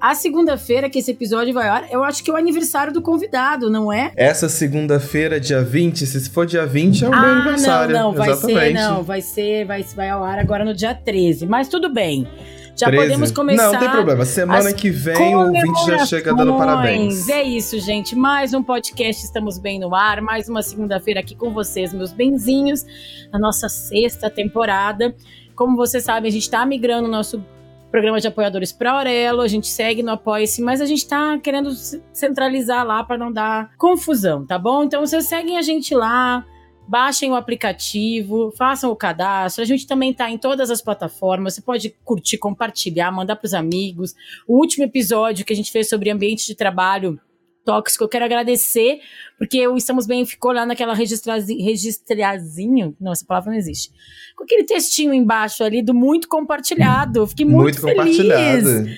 A segunda-feira que esse episódio vai ao ar, eu acho que é o aniversário do convidado, não é? Essa segunda-feira, dia 20, se for dia 20, é o ah, meu aniversário. Não, não, vai Exatamente. ser, não, vai ser, vai, vai ao ar agora no dia 13. Mas tudo bem. Já 13? podemos começar. Não, tem problema. Semana que vem o ouvinte já chega dando parabéns. É isso, gente. Mais um podcast Estamos Bem no Ar. Mais uma segunda-feira aqui com vocês, meus benzinhos. Na nossa sexta temporada. Como vocês sabem, a gente está migrando o nosso programa de apoiadores para Aurelo, a gente segue no Apoia-se, mas a gente está querendo centralizar lá para não dar confusão, tá bom? Então vocês seguem a gente lá, baixem o aplicativo, façam o cadastro. A gente também está em todas as plataformas. Você pode curtir, compartilhar, mandar para os amigos. O último episódio que a gente fez sobre ambiente de trabalho tóxico, eu quero agradecer, porque o Estamos Bem ficou lá naquela registrazinho, não, essa palavra não existe, com aquele textinho embaixo ali do muito compartilhado, fiquei muito, muito feliz. Compartilhado.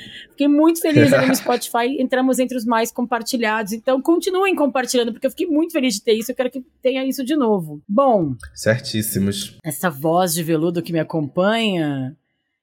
Fiquei muito feliz ali no Spotify, entramos entre os mais compartilhados. Então, continuem compartilhando, porque eu fiquei muito feliz de ter isso. Eu quero que tenha isso de novo. Bom. Certíssimos. Essa voz de veludo que me acompanha,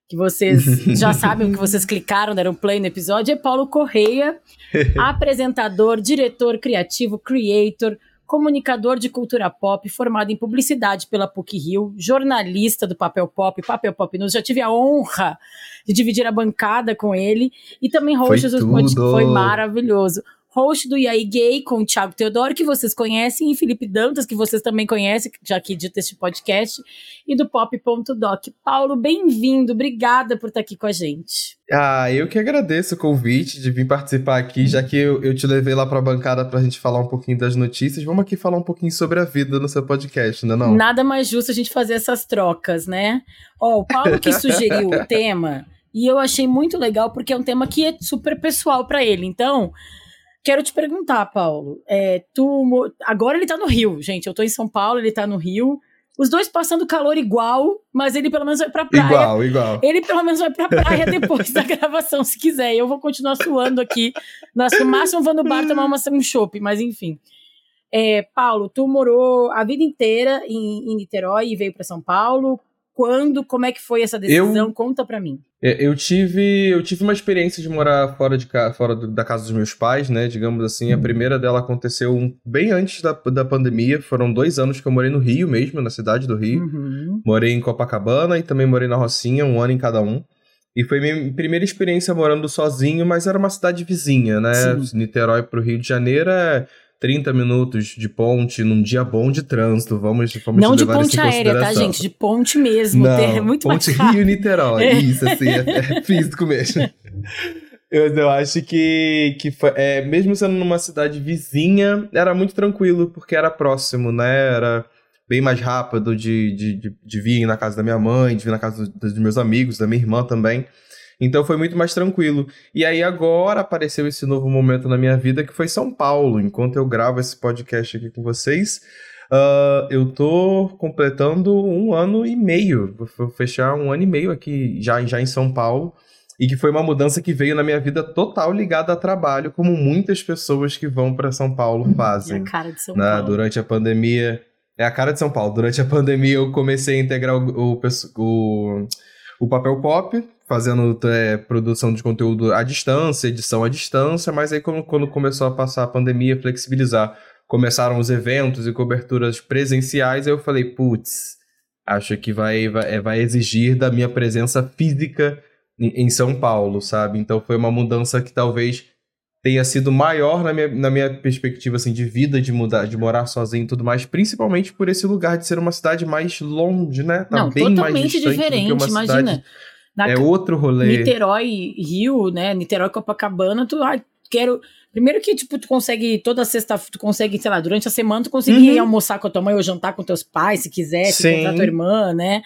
que vocês já sabem que vocês clicaram, deram play no episódio, é Paulo Correia, apresentador, diretor criativo, creator, comunicador de cultura pop, formado em publicidade pela PUC Rio, jornalista do Papel Pop, Papel Pop News. Já tive a honra de dividir a bancada com ele e também host dos podcasts. Foi maravilhoso host do IAI Gay com o Thiago Teodoro, que vocês conhecem, e Felipe Dantas, que vocês também conhecem, já que edita este podcast, e do Pop.doc. Paulo, bem-vindo, obrigada por estar aqui com a gente. Ah, eu que agradeço o convite de vir participar aqui, já que eu, eu te levei lá para a bancada para a gente falar um pouquinho das notícias. Vamos aqui falar um pouquinho sobre a vida no seu podcast, não é não? Nada mais justo a gente fazer essas trocas, né? Ó, oh, o Paulo que sugeriu o tema, e eu achei muito legal porque é um tema que é super pessoal para ele. Então, Quero te perguntar, Paulo. É, tu, agora ele tá no Rio, gente. Eu tô em São Paulo, ele tá no Rio. Os dois passando calor igual, mas ele pelo menos vai pra praia. Igual, igual. Ele pelo menos vai pra praia depois da gravação, se quiser. Eu vou continuar suando aqui. Nossa, no máximo vou no bar tomar uma, um chopp, mas enfim. É, Paulo, tu morou a vida inteira em, em Niterói e veio para São Paulo. Quando? Como é que foi essa decisão? Eu, Conta para mim. É, eu tive, eu tive uma experiência de morar fora, de, fora da casa dos meus pais, né? Digamos assim. A primeira dela aconteceu bem antes da, da pandemia. Foram dois anos que eu morei no Rio mesmo, na cidade do Rio. Uhum. Morei em Copacabana e também morei na Rocinha, um ano em cada um. E foi minha primeira experiência morando sozinho, mas era uma cidade vizinha, né? Sim. Niterói pro Rio de Janeiro é 30 minutos de ponte num dia bom de trânsito. Vamos, vamos Não de ponte aérea, tá, gente? De ponte mesmo. Não, é muito ponte Rio-Niterói. É. Isso, assim, é, é físico mesmo. Eu, eu acho que, que foi, é, mesmo sendo numa cidade vizinha, era muito tranquilo, porque era próximo, né? Era bem mais rápido de, de, de, de vir na casa da minha mãe, de vir na casa dos meus amigos, da minha irmã também. Então foi muito mais tranquilo. E aí agora apareceu esse novo momento na minha vida que foi São Paulo. Enquanto eu gravo esse podcast aqui com vocês, uh, eu tô completando um ano e meio. Vou fechar um ano e meio aqui já, já em São Paulo. E que foi uma mudança que veio na minha vida total ligada a trabalho, como muitas pessoas que vão para São Paulo fazem. É a cara de São né? Paulo. Durante a pandemia. É a cara de São Paulo. Durante a pandemia eu comecei a integrar o, o, o, o papel pop, fazendo é, produção de conteúdo à distância, edição à distância, mas aí quando, quando começou a passar a pandemia, flexibilizar, começaram os eventos e coberturas presenciais, aí eu falei, putz, acho que vai, vai, é, vai exigir da minha presença física em, em São Paulo, sabe? Então foi uma mudança que talvez tenha sido maior na minha, na minha perspectiva assim, de vida, de mudar, de morar sozinho e tudo mais, principalmente por esse lugar de ser uma cidade mais longe, né? Tá Não, bem totalmente mais diferente, imagina. Cidade na, é outro rolê. Niterói, Rio, né? Niterói, Copacabana, tu, ah, quero... Primeiro que, tipo, tu consegue, toda sexta, tu consegue, sei lá, durante a semana tu consegue uhum. almoçar com a tua mãe ou jantar com teus pais, se quiser, se encontrar tua irmã, né?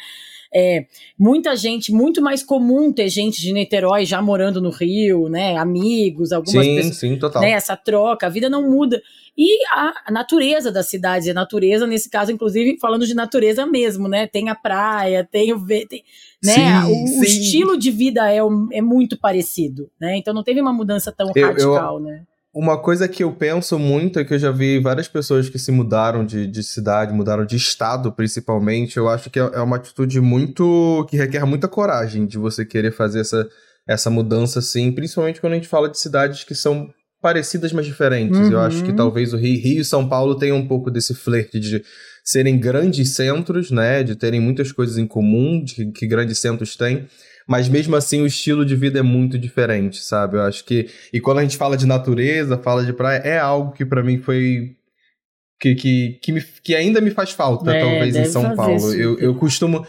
É, muita gente, muito mais comum ter gente de Niterói já morando no Rio, né? Amigos, algumas sim, pessoas. Sim, total. Né, essa troca, a vida não muda. E a, natureza das cidades, a natureza, nesse caso, inclusive, falando de natureza mesmo, né? Tem a praia, tem o. Tem, né? Sim, o, sim. estilo de vida é, é muito parecido, né? Então não teve uma mudança tão eu, radical, eu, né? Uma coisa que eu penso muito é que eu já vi várias pessoas que se mudaram de, de cidade, mudaram de estado principalmente. Eu acho que é, é uma atitude muito. que requer muita coragem de você querer fazer essa, essa mudança assim, principalmente quando a gente fala de cidades que são parecidas, mas diferentes. Uhum. Eu acho que uhum. talvez o Rio, Rio e São Paulo tenham um pouco desse flerte de serem grandes centros, né? De terem muitas coisas em comum, de que, grandes centros têm mas mesmo assim o estilo de vida é muito diferente, sabe? Eu acho que. E quando a gente fala de natureza, fala de praia, é algo que para mim foi. Que, que, que, me, que ainda me faz falta, é, talvez, em São Paulo. Eu, eu costumo.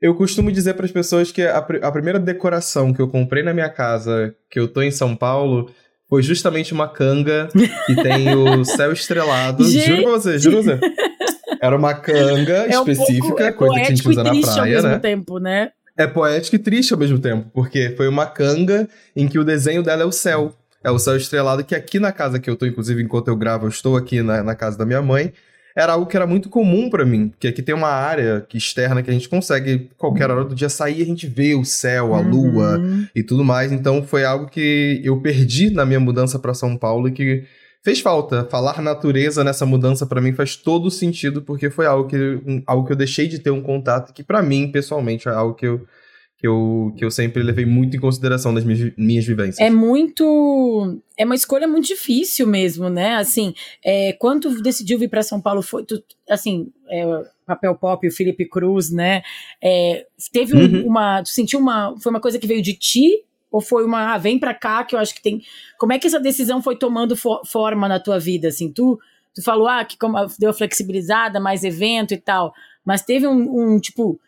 Eu costumo dizer para as pessoas que a, a primeira decoração que eu comprei na minha casa, que eu tô em São Paulo, foi justamente uma canga que tem o céu estrelado. Gente. Juro pra você, juro pra você. Era uma canga é um específica, pouco, é coisa que a gente usa na praia, ao mesmo né? tempo, né? é poético e triste ao mesmo tempo, porque foi uma canga em que o desenho dela é o céu. É o céu estrelado que aqui na casa que eu tô, inclusive enquanto eu gravo, eu estou aqui na, na casa da minha mãe, era algo que era muito comum para mim, porque aqui tem uma área que externa que a gente consegue qualquer hora do dia sair e a gente vê o céu, a uhum. lua e tudo mais. Então foi algo que eu perdi na minha mudança para São Paulo e que fez falta. Falar natureza nessa mudança para mim faz todo sentido, porque foi algo que, algo que eu deixei de ter um contato, que para mim, pessoalmente, é algo que eu, que eu, que eu sempre levei muito em consideração nas minhas, minhas vivências. É muito. É uma escolha muito difícil mesmo, né? Assim, é, quando decidiu vir para São Paulo, foi. Tu, assim, é, Papel Pop, o Felipe Cruz, né? É, teve um, uhum. uma. Tu sentiu uma. Foi uma coisa que veio de ti ou foi uma, ah, vem pra cá, que eu acho que tem. Como é que essa decisão foi tomando forma na tua vida? Assim, tu, tu falou, ah, que como, deu flexibilizada, mais evento e tal. Mas teve um, um tipo,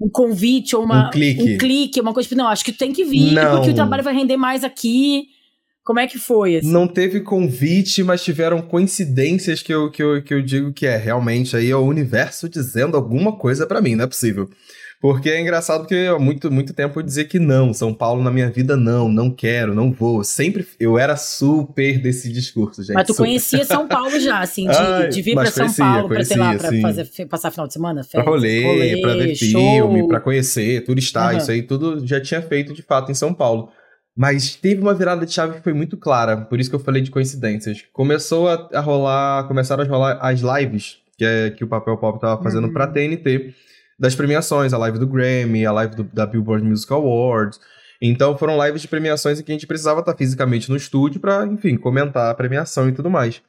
um convite ou uma, um clique. um clique, uma coisa tipo, não, acho que tu tem que vir, não. porque o trabalho vai render mais aqui. Como é que foi? Assim? Não teve convite, mas tiveram coincidências que eu, que, eu, que eu digo que é realmente aí é o universo dizendo alguma coisa para mim, não é possível. Porque é engraçado que há muito, muito tempo eu dizia que não, São Paulo na minha vida não, não quero, não vou. Sempre eu era super desse discurso, gente. Mas tu super. conhecia São Paulo já, assim, de, Ai, de vir pra São conhecia, Paulo conhecia, pra, sei lá, pra fazer, passar final de semana? Férias, pra rolê, rolê, pra ver show. filme, pra conhecer, turistar, uhum. isso aí tudo já tinha feito de fato em São Paulo. Mas teve uma virada de chave que foi muito clara, por isso que eu falei de coincidências. Começou a, a rolar, começaram a rolar as lives que, é, que o Papel Pop tava fazendo uhum. pra TNT das premiações, a live do Grammy, a live do, da Billboard Music Awards. Então foram lives de premiações em que a gente precisava estar fisicamente no estúdio para, enfim, comentar a premiação e tudo mais.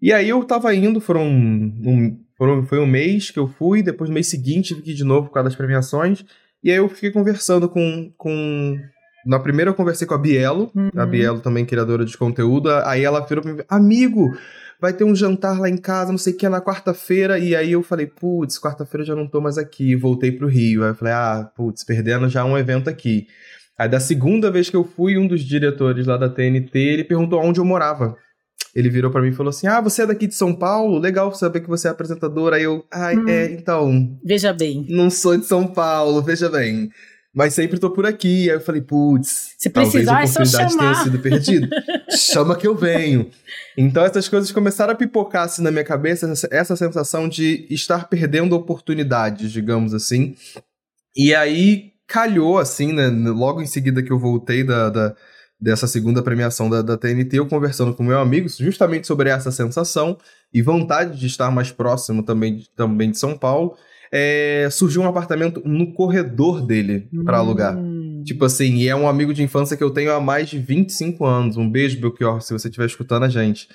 E aí eu tava indo, foram um, foram, foi um mês que eu fui, depois no mês seguinte fiquei de novo por causa das premiações. E aí eu fiquei conversando com. com... Na primeira eu conversei com a Bielo, uhum. a Bielo também criadora de conteúdo. Aí ela virou pra mim, amigo, vai ter um jantar lá em casa, não sei o que, na quarta-feira. E aí eu falei, putz, quarta-feira eu já não tô mais aqui, voltei pro Rio. Aí eu falei, ah, putz, perdendo já um evento aqui. Aí da segunda vez que eu fui, um dos diretores lá da TNT, ele perguntou onde eu morava. Ele virou para mim e falou assim: Ah, você é daqui de São Paulo? Legal saber que você é apresentadora. Aí eu, ai, hum, é, então. Veja bem. Não sou de São Paulo, veja bem mas sempre tô por aqui. Aí eu falei, putz, se precisar, talvez a oportunidade é tenha sido perdida. Chama que eu venho. Então essas coisas começaram a pipocar assim na minha cabeça, essa, essa sensação de estar perdendo oportunidades, digamos assim. E aí calhou, assim, né? Logo em seguida que eu voltei da, da dessa segunda premiação da, da TNT, eu conversando com meu amigo justamente sobre essa sensação e vontade de estar mais próximo também, também de São Paulo é, surgiu um apartamento no corredor dele para alugar. Hum. Tipo assim, e é um amigo de infância que eu tenho há mais de 25 anos. Um beijo, Belchior, se você estiver escutando a gente.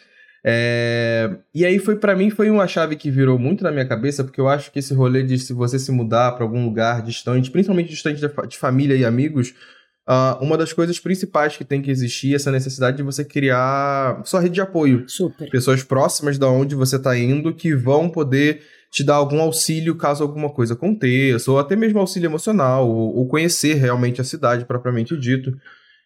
É... E aí foi para mim foi uma chave que virou muito na minha cabeça, porque eu acho que esse rolê de se você se mudar para algum lugar distante, principalmente distante de, família e amigos, uh, uma das coisas principais que tem que existir é essa necessidade de você criar sua rede de apoio. Super. Pessoas próximas da onde você tá indo que vão poder te dar algum auxílio caso alguma coisa aconteça, ou até mesmo auxílio emocional, ou, ou conhecer realmente a cidade propriamente dito.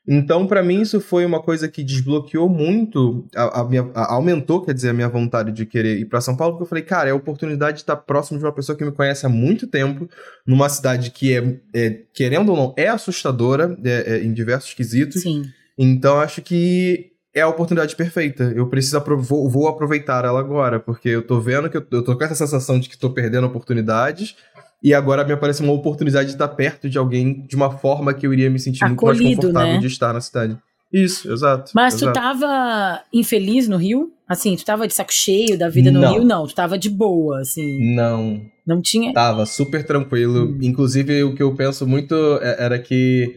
Então, para mim, isso foi uma coisa que desbloqueou muito, a, a minha, a, aumentou, quer dizer, a minha vontade de querer ir para São Paulo, porque eu falei, cara, é a oportunidade de estar próximo de uma pessoa que me conhece há muito tempo, numa cidade que é, é querendo ou não, é assustadora é, é, em diversos quesitos. Sim. Então, acho que é a oportunidade perfeita. Eu preciso vou, vou, aproveitar ela agora, porque eu tô vendo que eu, eu tô com essa sensação de que tô perdendo oportunidades e agora me aparece uma oportunidade de estar perto de alguém de uma forma que eu iria me sentir Acolhido, muito mais confortável né? de estar na cidade. Isso, exato. Mas exato. tu tava infeliz no Rio? Assim, tu tava de saco cheio da vida no não. Rio? Não, tu tava de boa, assim. Não. Não tinha? Tava super tranquilo. Hum. Inclusive, o que eu penso muito é, era que.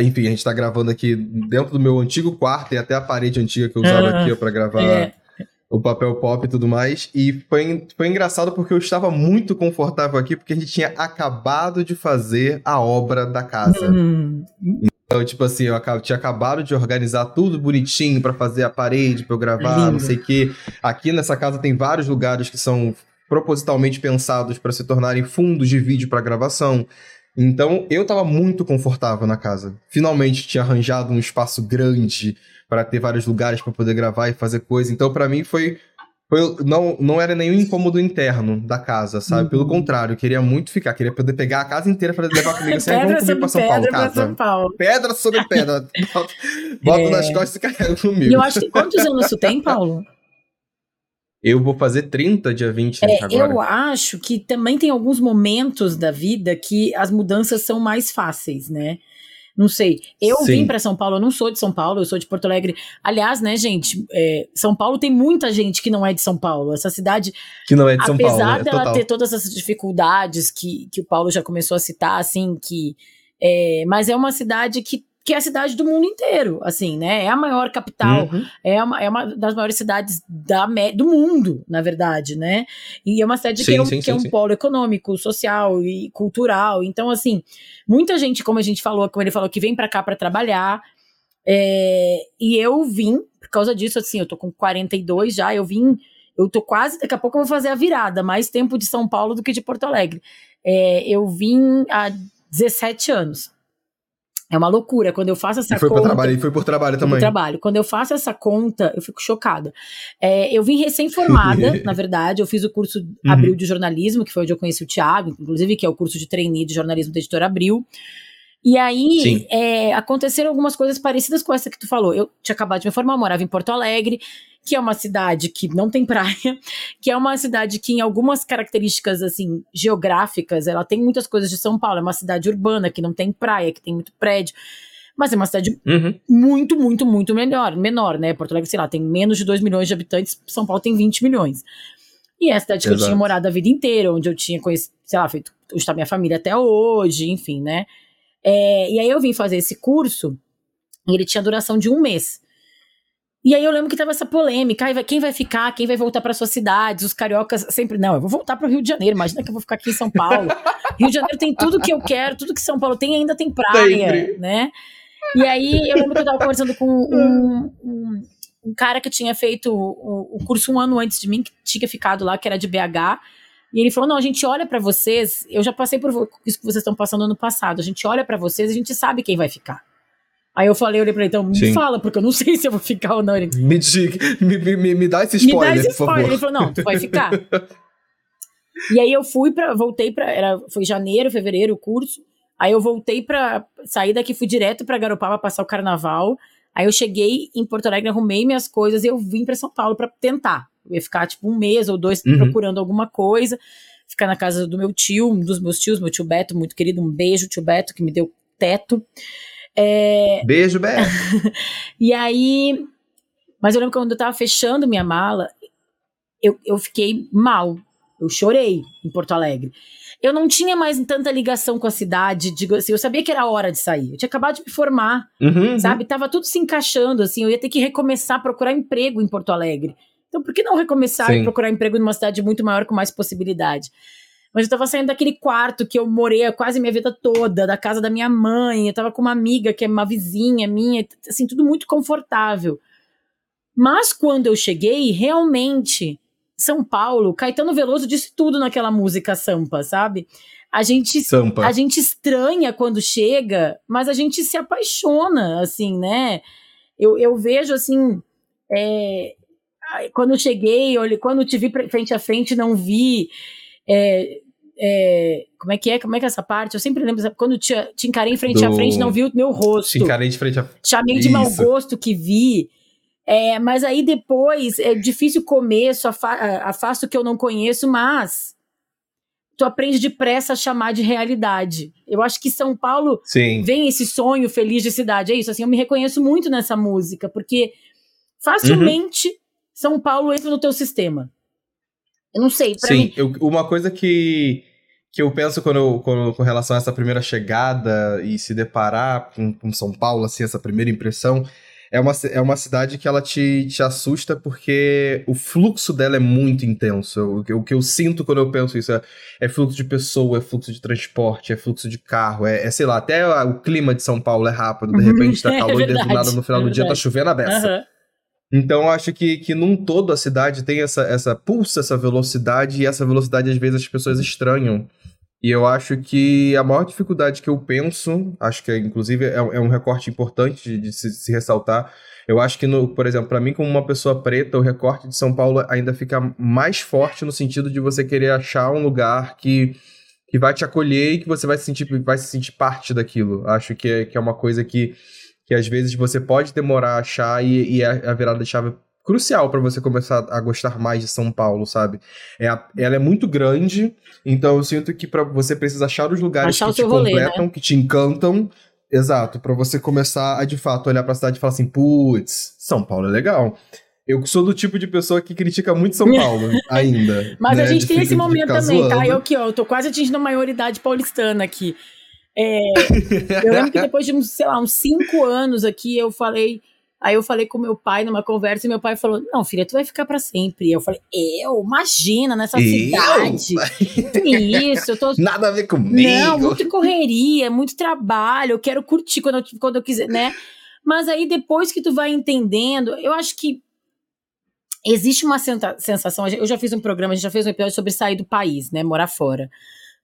Enfim, a gente tá gravando aqui dentro do meu antigo quarto e até a parede antiga que eu usava ah, aqui para gravar. É o papel pop e tudo mais. E foi, foi engraçado porque eu estava muito confortável aqui, porque a gente tinha acabado de fazer a obra da casa. Uhum. Então, tipo assim, eu tinha acabado de organizar tudo bonitinho para fazer a parede, pra eu gravar, Lindo. não sei o quê. Aqui nessa casa tem vários lugares que são propositalmente pensados para se tornarem fundos de vídeo para gravação. Então, eu tava muito confortável na casa. Finalmente tinha arranjado um espaço grande para ter vários lugares para poder gravar e fazer coisa. Então, para mim, foi. foi não, não era nenhum incômodo interno da casa, sabe? Uhum. Pelo contrário, eu queria muito ficar. Queria poder pegar a casa inteira para levar comigo assim. pedra vamos comigo pra São Paulo, casa. São Paulo. Pedra sobre pedra. Bota é... nas costas e carrega comigo. E eu acho que quantos anos tu tem, Paulo? Eu vou fazer 30 dia 20 é, agora. Eu acho que também tem alguns momentos da vida que as mudanças são mais fáceis, né? Não sei. Eu Sim. vim para São Paulo, eu não sou de São Paulo, eu sou de Porto Alegre. Aliás, né, gente, é, São Paulo tem muita gente que não é de São Paulo. Essa cidade. Que não é de São Paulo. Apesar né? dela Total. ter todas essas dificuldades que, que o Paulo já começou a citar, assim, que. É, mas é uma cidade que que é a cidade do mundo inteiro, assim, né? É a maior capital, uhum. é, uma, é uma das maiores cidades da, do mundo, na verdade, né? E é uma cidade sim, que, é um, sim, que sim, é um polo econômico, social e cultural. Então, assim, muita gente, como a gente falou, como ele falou, que vem para cá para trabalhar. É, e eu vim, por causa disso, assim, eu tô com 42 já, eu vim, eu tô quase, daqui a pouco eu vou fazer a virada, mais tempo de São Paulo do que de Porto Alegre. É, eu vim há 17 anos. É uma loucura. Quando eu faço essa e foi conta. trabalho, e foi por trabalho também. Por trabalho. Quando eu faço essa conta, eu fico chocada. É, eu vim recém-formada, na verdade. Eu fiz o curso uhum. Abril de jornalismo, que foi onde eu conheci o Thiago, inclusive, que é o curso de trainee de jornalismo da editora Abril. E aí é, aconteceram algumas coisas parecidas com essa que tu falou. Eu tinha acabado de me formar, morava em Porto Alegre, que é uma cidade que não tem praia, que é uma cidade que, em algumas características assim geográficas, ela tem muitas coisas de São Paulo. É uma cidade urbana que não tem praia, que tem muito prédio. Mas é uma cidade uhum. muito, muito, muito melhor, menor, né? Porto Alegre, sei lá, tem menos de 2 milhões de habitantes, São Paulo tem 20 milhões. E é a cidade Exato. que eu tinha morado a vida inteira, onde eu tinha conhecido, sei lá, feito, onde está minha família até hoje, enfim, né? É, e aí eu vim fazer esse curso, e ele tinha duração de um mês. E aí eu lembro que tava essa polêmica, quem vai ficar, quem vai voltar para suas cidades, os cariocas sempre, não, eu vou voltar para o Rio de Janeiro, imagina que eu vou ficar aqui em São Paulo. Rio de Janeiro tem tudo que eu quero, tudo que São Paulo tem, ainda tem praia, Sempre. né? E aí eu lembro que eu tava conversando com um, um, um cara que tinha feito o, o, curso um ano antes de mim, que tinha ficado lá, que era de BH, e ele falou: não, a gente olha para vocês, eu já passei por isso que vocês estão passando no passado, a gente olha para vocês e a gente sabe quem vai ficar. Aí eu falei, olhei pra ele, então me Sim. fala, porque eu não sei se eu vou ficar ou não. Ele, me, me, me, me dá esse spoiler, me dá esse spoiler. Ele falou, não, tu vai ficar. e aí eu fui para voltei para era, foi janeiro, fevereiro o curso. Aí eu voltei para sair daqui, fui direto para Garopaba passar o carnaval. Aí eu cheguei em Porto Alegre, arrumei minhas coisas e eu vim para São Paulo para tentar. Eu ia ficar tipo um mês ou dois uhum. procurando alguma coisa, ficar na casa do meu tio, um dos meus tios, meu tio Beto, muito querido, um beijo, tio Beto, que me deu teto. É... Beijo, Beto. e aí. Mas eu lembro que quando eu tava fechando minha mala, eu, eu fiquei mal. Eu chorei em Porto Alegre. Eu não tinha mais tanta ligação com a cidade, digo assim, eu sabia que era hora de sair. Eu tinha acabado de me formar, uhum, sabe? Uhum. Tava tudo se encaixando, assim, eu ia ter que recomeçar a procurar emprego em Porto Alegre. Então, por que não recomeçar Sim. e procurar emprego numa cidade muito maior com mais possibilidade? Mas eu tava saindo daquele quarto que eu morei quase minha vida toda, da casa da minha mãe, eu tava com uma amiga que é uma vizinha minha, assim, tudo muito confortável. Mas quando eu cheguei, realmente, São Paulo, Caetano Veloso disse tudo naquela música Sampa, sabe? a gente, a gente estranha quando chega, mas a gente se apaixona, assim, né? Eu, eu vejo, assim, é, quando eu cheguei, olha, quando te vi frente a frente, não vi. É, é, como é que é? Como é que é essa parte? Eu sempre lembro, quando te, te encarei frente Do... a frente, não vi o meu rosto. Te encarei de frente a Chamei de mau gosto que vi. É, mas aí depois, é difícil o começo, afasto o que eu não conheço, mas tu aprende depressa a chamar de realidade. Eu acho que São Paulo Sim. vem esse sonho feliz de cidade. É isso, assim, eu me reconheço muito nessa música, porque facilmente uhum. São Paulo entra no teu sistema. Eu não sei, Sim, mim... eu, uma coisa que, que eu penso quando, eu, quando com relação a essa primeira chegada e se deparar com, com São Paulo, assim, essa primeira impressão, é uma, é uma cidade que ela te, te assusta porque o fluxo dela é muito intenso. O, o que eu sinto quando eu penso isso é, é, fluxo de pessoa, é fluxo de transporte, é fluxo de carro, é, é sei lá, até o clima de São Paulo é rápido, de repente tá calor é verdade, e do nada no final é do dia tá chovendo a beça. Uhum. Então acho que, que num todo a cidade tem essa, essa pulsa, essa velocidade, e essa velocidade às vezes as pessoas estranham. E eu acho que a maior dificuldade que eu penso, acho que inclusive é, é um recorte importante de, de se, se, ressaltar. Eu acho que, no, por exemplo, para mim, como uma pessoa preta, o recorte de São Paulo ainda fica mais forte no sentido de você querer achar um lugar que, que vai te acolher e que você vai se sentir, vai se sentir parte daquilo. Acho que é, que é uma coisa que, que às vezes você pode demorar a achar e, e é a virada de chave crucial para você começar a gostar mais de São Paulo, sabe? É a, ela é muito grande, então eu sinto que para você precisa achar os lugares achar que te rolê, completam, né? que te encantam. Exato, para você começar a de fato olhar para a cidade e falar assim: "Putz, São Paulo é legal". Eu sou do tipo de pessoa que critica muito São Paulo ainda. Mas né? a gente tem esse momento também, tá? zoando. tá? Eu aqui, ó, eu tô quase atingindo a maioridade paulistana aqui. É, eu lembro que depois de uns, sei lá, uns cinco anos aqui, eu falei, Aí eu falei com meu pai numa conversa e meu pai falou: Não, filha, tu vai ficar para sempre. Eu falei: Eu? Imagina, nessa eu? cidade. Isso, eu tô. Nada a ver comigo. Não, muito correria, muito trabalho. Eu quero curtir quando eu, quando eu quiser, né? Mas aí depois que tu vai entendendo, eu acho que existe uma sensação. Eu já fiz um programa, a gente já fez um episódio sobre sair do país, né? Morar fora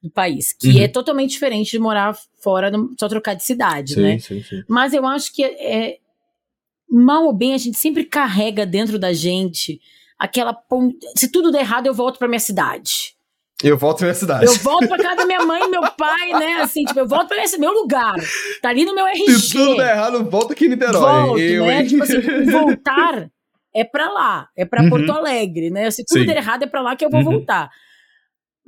do país, que uhum. é totalmente diferente de morar fora, só trocar de cidade, sim, né? Sim, sim. Mas eu acho que é, mal ou bem, a gente sempre carrega dentro da gente aquela ponte. Se tudo der errado, eu volto pra minha cidade. Eu volto pra minha cidade. Eu volto pra casa da minha mãe e meu pai, né? Assim, tipo, eu volto pra esse meu lugar. Tá ali no meu RG. Se tudo der errado, volta aqui em Niterói. Volto, eu, né? Tipo assim, voltar é pra lá, é pra uhum. Porto Alegre, né? Se tudo Sim. der errado, é pra lá que eu vou uhum. voltar.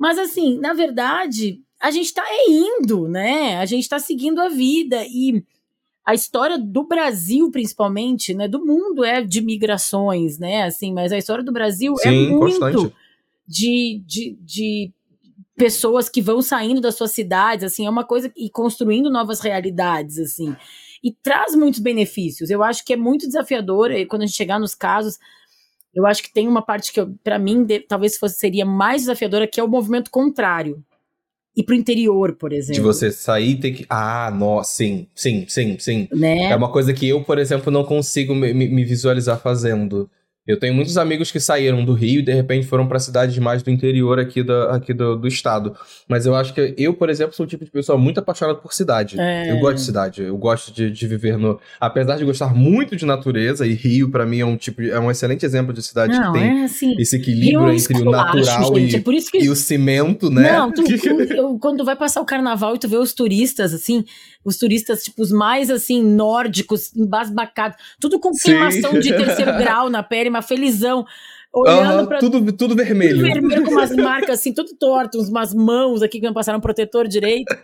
Mas assim, na verdade, a gente tá indo, né? A gente tá seguindo a vida e a história do Brasil, principalmente, né, do mundo é de migrações, né, assim, mas a história do Brasil é Sim, é muito de, de, de pessoas que vão saindo das suas cidades, assim, é uma coisa e construindo novas realidades, assim, e traz muitos benefícios. Eu acho que é muito desafiador e quando a gente chegar nos casos. Eu acho que tem uma parte que, para mim, de, talvez fosse, seria mais desafiadora, que é o movimento contrário ir pro interior, por exemplo. De você sair e ter que. Ah, nossa, sim, sim, sim, sim. Né? É uma coisa que eu, por exemplo, não consigo me, me visualizar fazendo. Eu tenho muitos amigos que saíram do Rio e de repente foram para cidades mais do interior aqui, da, aqui do, do estado. Mas eu acho que eu, por exemplo, sou o tipo de pessoa muito apaixonada por cidade. É... Eu gosto de cidade, eu gosto de, de viver no. Apesar de gostar muito de natureza, e Rio, para mim, é um tipo é um excelente exemplo de cidade Não, que tem é assim, esse equilíbrio entre o natural gente, e, é que... e, o cimento, né? Não, tu, tu, quando tu vai passar o carnaval e tu vê os turistas, assim, os turistas, tipo, os mais, assim, nórdicos, embasbacados, tudo com queimação de terceiro grau na pele, mas felizão. Olhando uhum, pra, tudo, tudo vermelho. Tudo vermelho com umas marcas assim, tudo torto, umas mãos aqui que não passaram protetor direito.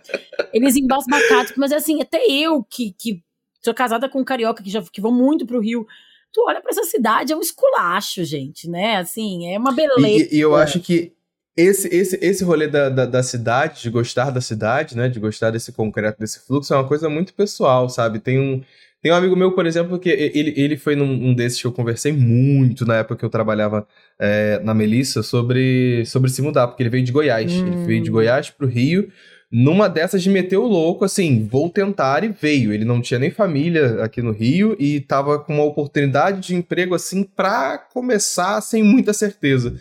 Eles embasbacados. Mas assim, até eu que, que sou casada com um carioca que já que vão muito pro Rio. Tu olha para essa cidade, é um esculacho, gente, né? Assim, é uma beleza. E, e eu acho que esse, esse, esse rolê da, da, da, cidade, de gostar da cidade, né? De gostar desse concreto, desse fluxo, é uma coisa muito pessoal, sabe? Tem um, tem um amigo meu, por exemplo, que ele, ele foi num um desses que eu conversei muito na época que eu trabalhava é, na Melissa sobre, sobre se mudar, porque ele veio de Goiás. Hum. Ele veio de Goiás pro Rio. Numa dessas de meter o louco, assim, vou tentar e veio. Ele não tinha nem família aqui no Rio e tava com uma oportunidade de emprego, assim, pra começar sem muita certeza.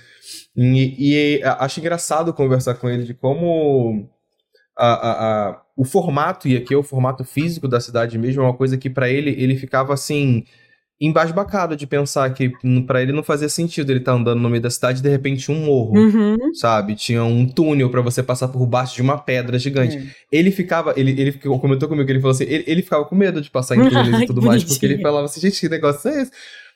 E, e acho engraçado conversar com ele de como a, a, a, o formato, e aqui é o formato físico da cidade mesmo, é uma coisa que para ele, ele ficava assim embasbacado de pensar que para ele não fazia sentido ele estar tá andando no meio da cidade e de repente um morro, uhum. sabe? Tinha um túnel para você passar por baixo de uma pedra gigante. É. Ele ficava, ele, ele comentou comigo que ele falou assim, ele, ele ficava com medo de passar em túneis e tudo mais, porque ele falava assim, gente, que negócio é esse?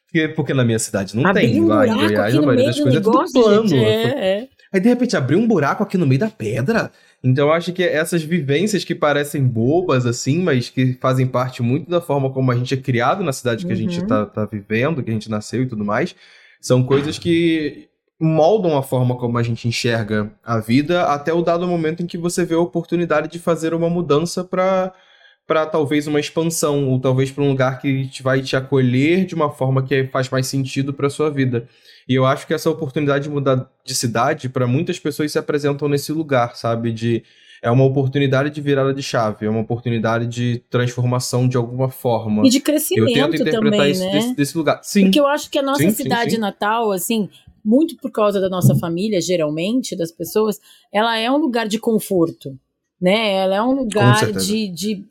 Porque, porque na minha cidade não Abrir tem, um em Goiás, a maioria das coisas negócio, é tudo plano. Gente, é, é. Aí de repente abriu um buraco aqui no meio da pedra. Então eu acho que essas vivências que parecem bobas, assim, mas que fazem parte muito da forma como a gente é criado na cidade que uhum. a gente uhum. tá, tá vivendo, que a gente nasceu e tudo mais, são coisas que moldam a forma como a gente enxerga a vida até o dado momento em que você vê a oportunidade de fazer uma mudança para para talvez uma expansão ou talvez para um lugar que te vai te acolher de uma forma que faz mais sentido para sua vida. E eu acho que essa oportunidade de mudar de cidade, para muitas pessoas se apresentam nesse lugar, sabe? De é uma oportunidade de virada de chave, é uma oportunidade de transformação de alguma forma. E de crescimento eu tento interpretar também, isso né? desse, desse, lugar. Sim. Porque eu acho que a nossa sim, cidade sim, sim. natal, assim, muito por causa da nossa família, geralmente, das pessoas, ela é um lugar de conforto, né? Ela é um lugar de, de...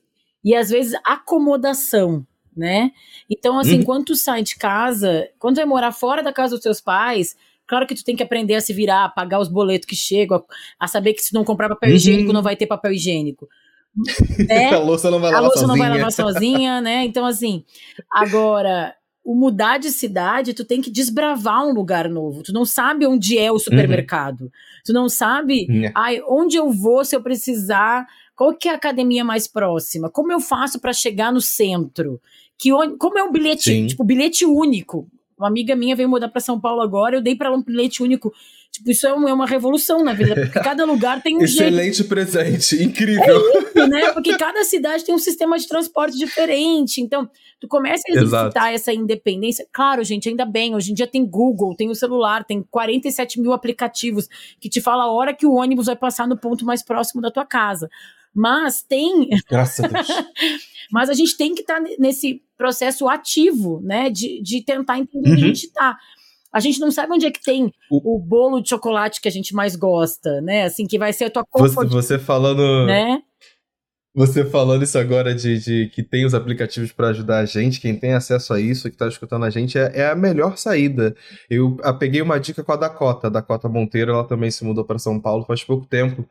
E às vezes acomodação, né? Então, assim, uhum. quando tu sai de casa, quando tu vai morar fora da casa dos teus pais, claro que tu tem que aprender a se virar, a pagar os boletos que chegam, a, a saber que se não comprar papel uhum. higiênico, não vai ter papel higiênico. Né? a louça não vai lavar sozinha. A louça sozinha. não vai lavar sozinha, né? Então, assim, agora, o mudar de cidade, tu tem que desbravar um lugar novo. Tu não sabe onde é o supermercado. Uhum. Tu não sabe uhum. ai, onde eu vou se eu precisar qual que é a academia mais próxima? Como eu faço para chegar no centro? Que, como é um bilhete, Sim. tipo, bilhete único? Uma amiga minha veio mudar para São Paulo agora, eu dei para ela um bilhete único. Tipo, isso é, um, é, uma revolução na vida, porque cada lugar tem um Excelente jeito. presente, incrível. É isso, né? Porque cada cidade tem um sistema de transporte diferente. Então, tu começa a exercitar essa independência. Claro, gente, ainda bem, hoje em dia tem Google, tem o celular, tem 47 mil aplicativos que te fala a hora que o ônibus vai passar no ponto mais próximo da tua casa. Mas tem. Graças a Deus. Mas a gente tem que estar tá nesse processo ativo, né? De, de tentar entender uhum. onde a uhum. gente está. A gente não sabe onde é que tem o, o, bolo de chocolate que a gente mais gosta, né? Assim, que vai ser a tua comfort, Você, você falando. Né? Você falando isso agora de, de que tem os aplicativos para ajudar a gente, quem tem acesso a isso, que está escutando a gente, é, é, a melhor saída. Eu a, peguei uma dica com a Dakota, a Dakota Monteiro, ela também se mudou para São Paulo faz pouco tempo.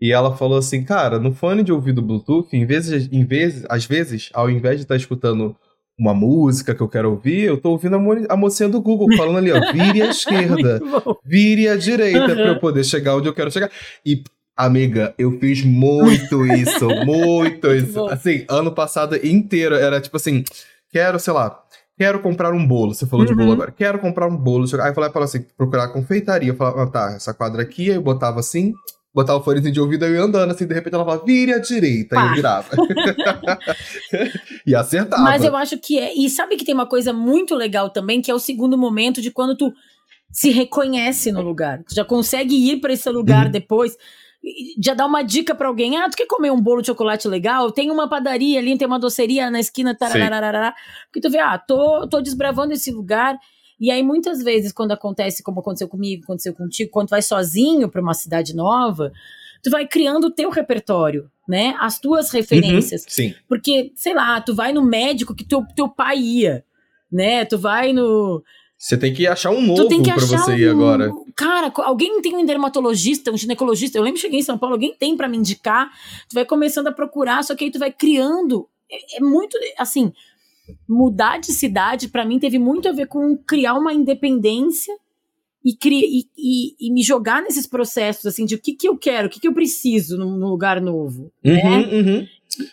E ela falou assim, cara, no fone de ouvido Bluetooth, em vez, em vez, às vezes, ao invés de estar tá escutando uma música que eu quero ouvir, eu tô ouvindo a, mo a mocinha do Google falando ali, ó, vire à esquerda, vire à direita uhum. para eu poder chegar onde eu quero chegar. E Amiga, eu fiz muito isso, muito isso. Assim, ano passado inteiro era tipo assim, quero, sei lá, quero comprar um bolo. Você falou uhum. de bolo uhum. agora. Quero comprar um bolo. Aí eu falei, assim, procurar confeitaria. Eu falava, ah, tá, essa quadra aqui, aí eu botava assim, botava o fone de ouvido e eu ia andando, assim, de repente ela falava, vire à direita, Pá. e eu virava. e acertava. Mas eu acho que é. E sabe que tem uma coisa muito legal também, que é o segundo momento de quando tu se reconhece no lugar. Tu já consegue ir para esse lugar uhum. depois. Já dá uma dica para alguém. Ah, tu quer comer um bolo de chocolate legal? Tem uma padaria ali, tem uma doceria na esquina. Tarararara, porque tu vê, ah, tô, tô desbravando esse lugar. E aí, muitas vezes, quando acontece, como aconteceu comigo, aconteceu contigo, quando tu vai sozinho para uma cidade nova, tu vai criando o teu repertório, né? As tuas referências. Uhum, sim. Porque, sei lá, tu vai no médico que teu, teu pai ia, né? Tu vai no. Você tem que achar um novo para você um... ir agora. Cara, alguém tem um dermatologista, um ginecologista. Eu lembro que cheguei em São Paulo, alguém tem para me indicar. Tu vai começando a procurar, só que aí tu vai criando. É, é muito assim mudar de cidade, para mim, teve muito a ver com criar uma independência e, e, e, e, me jogar nesses processos, assim, de o que, que eu quero, o que, que eu preciso num, num lugar novo. Uhum, né? uhum.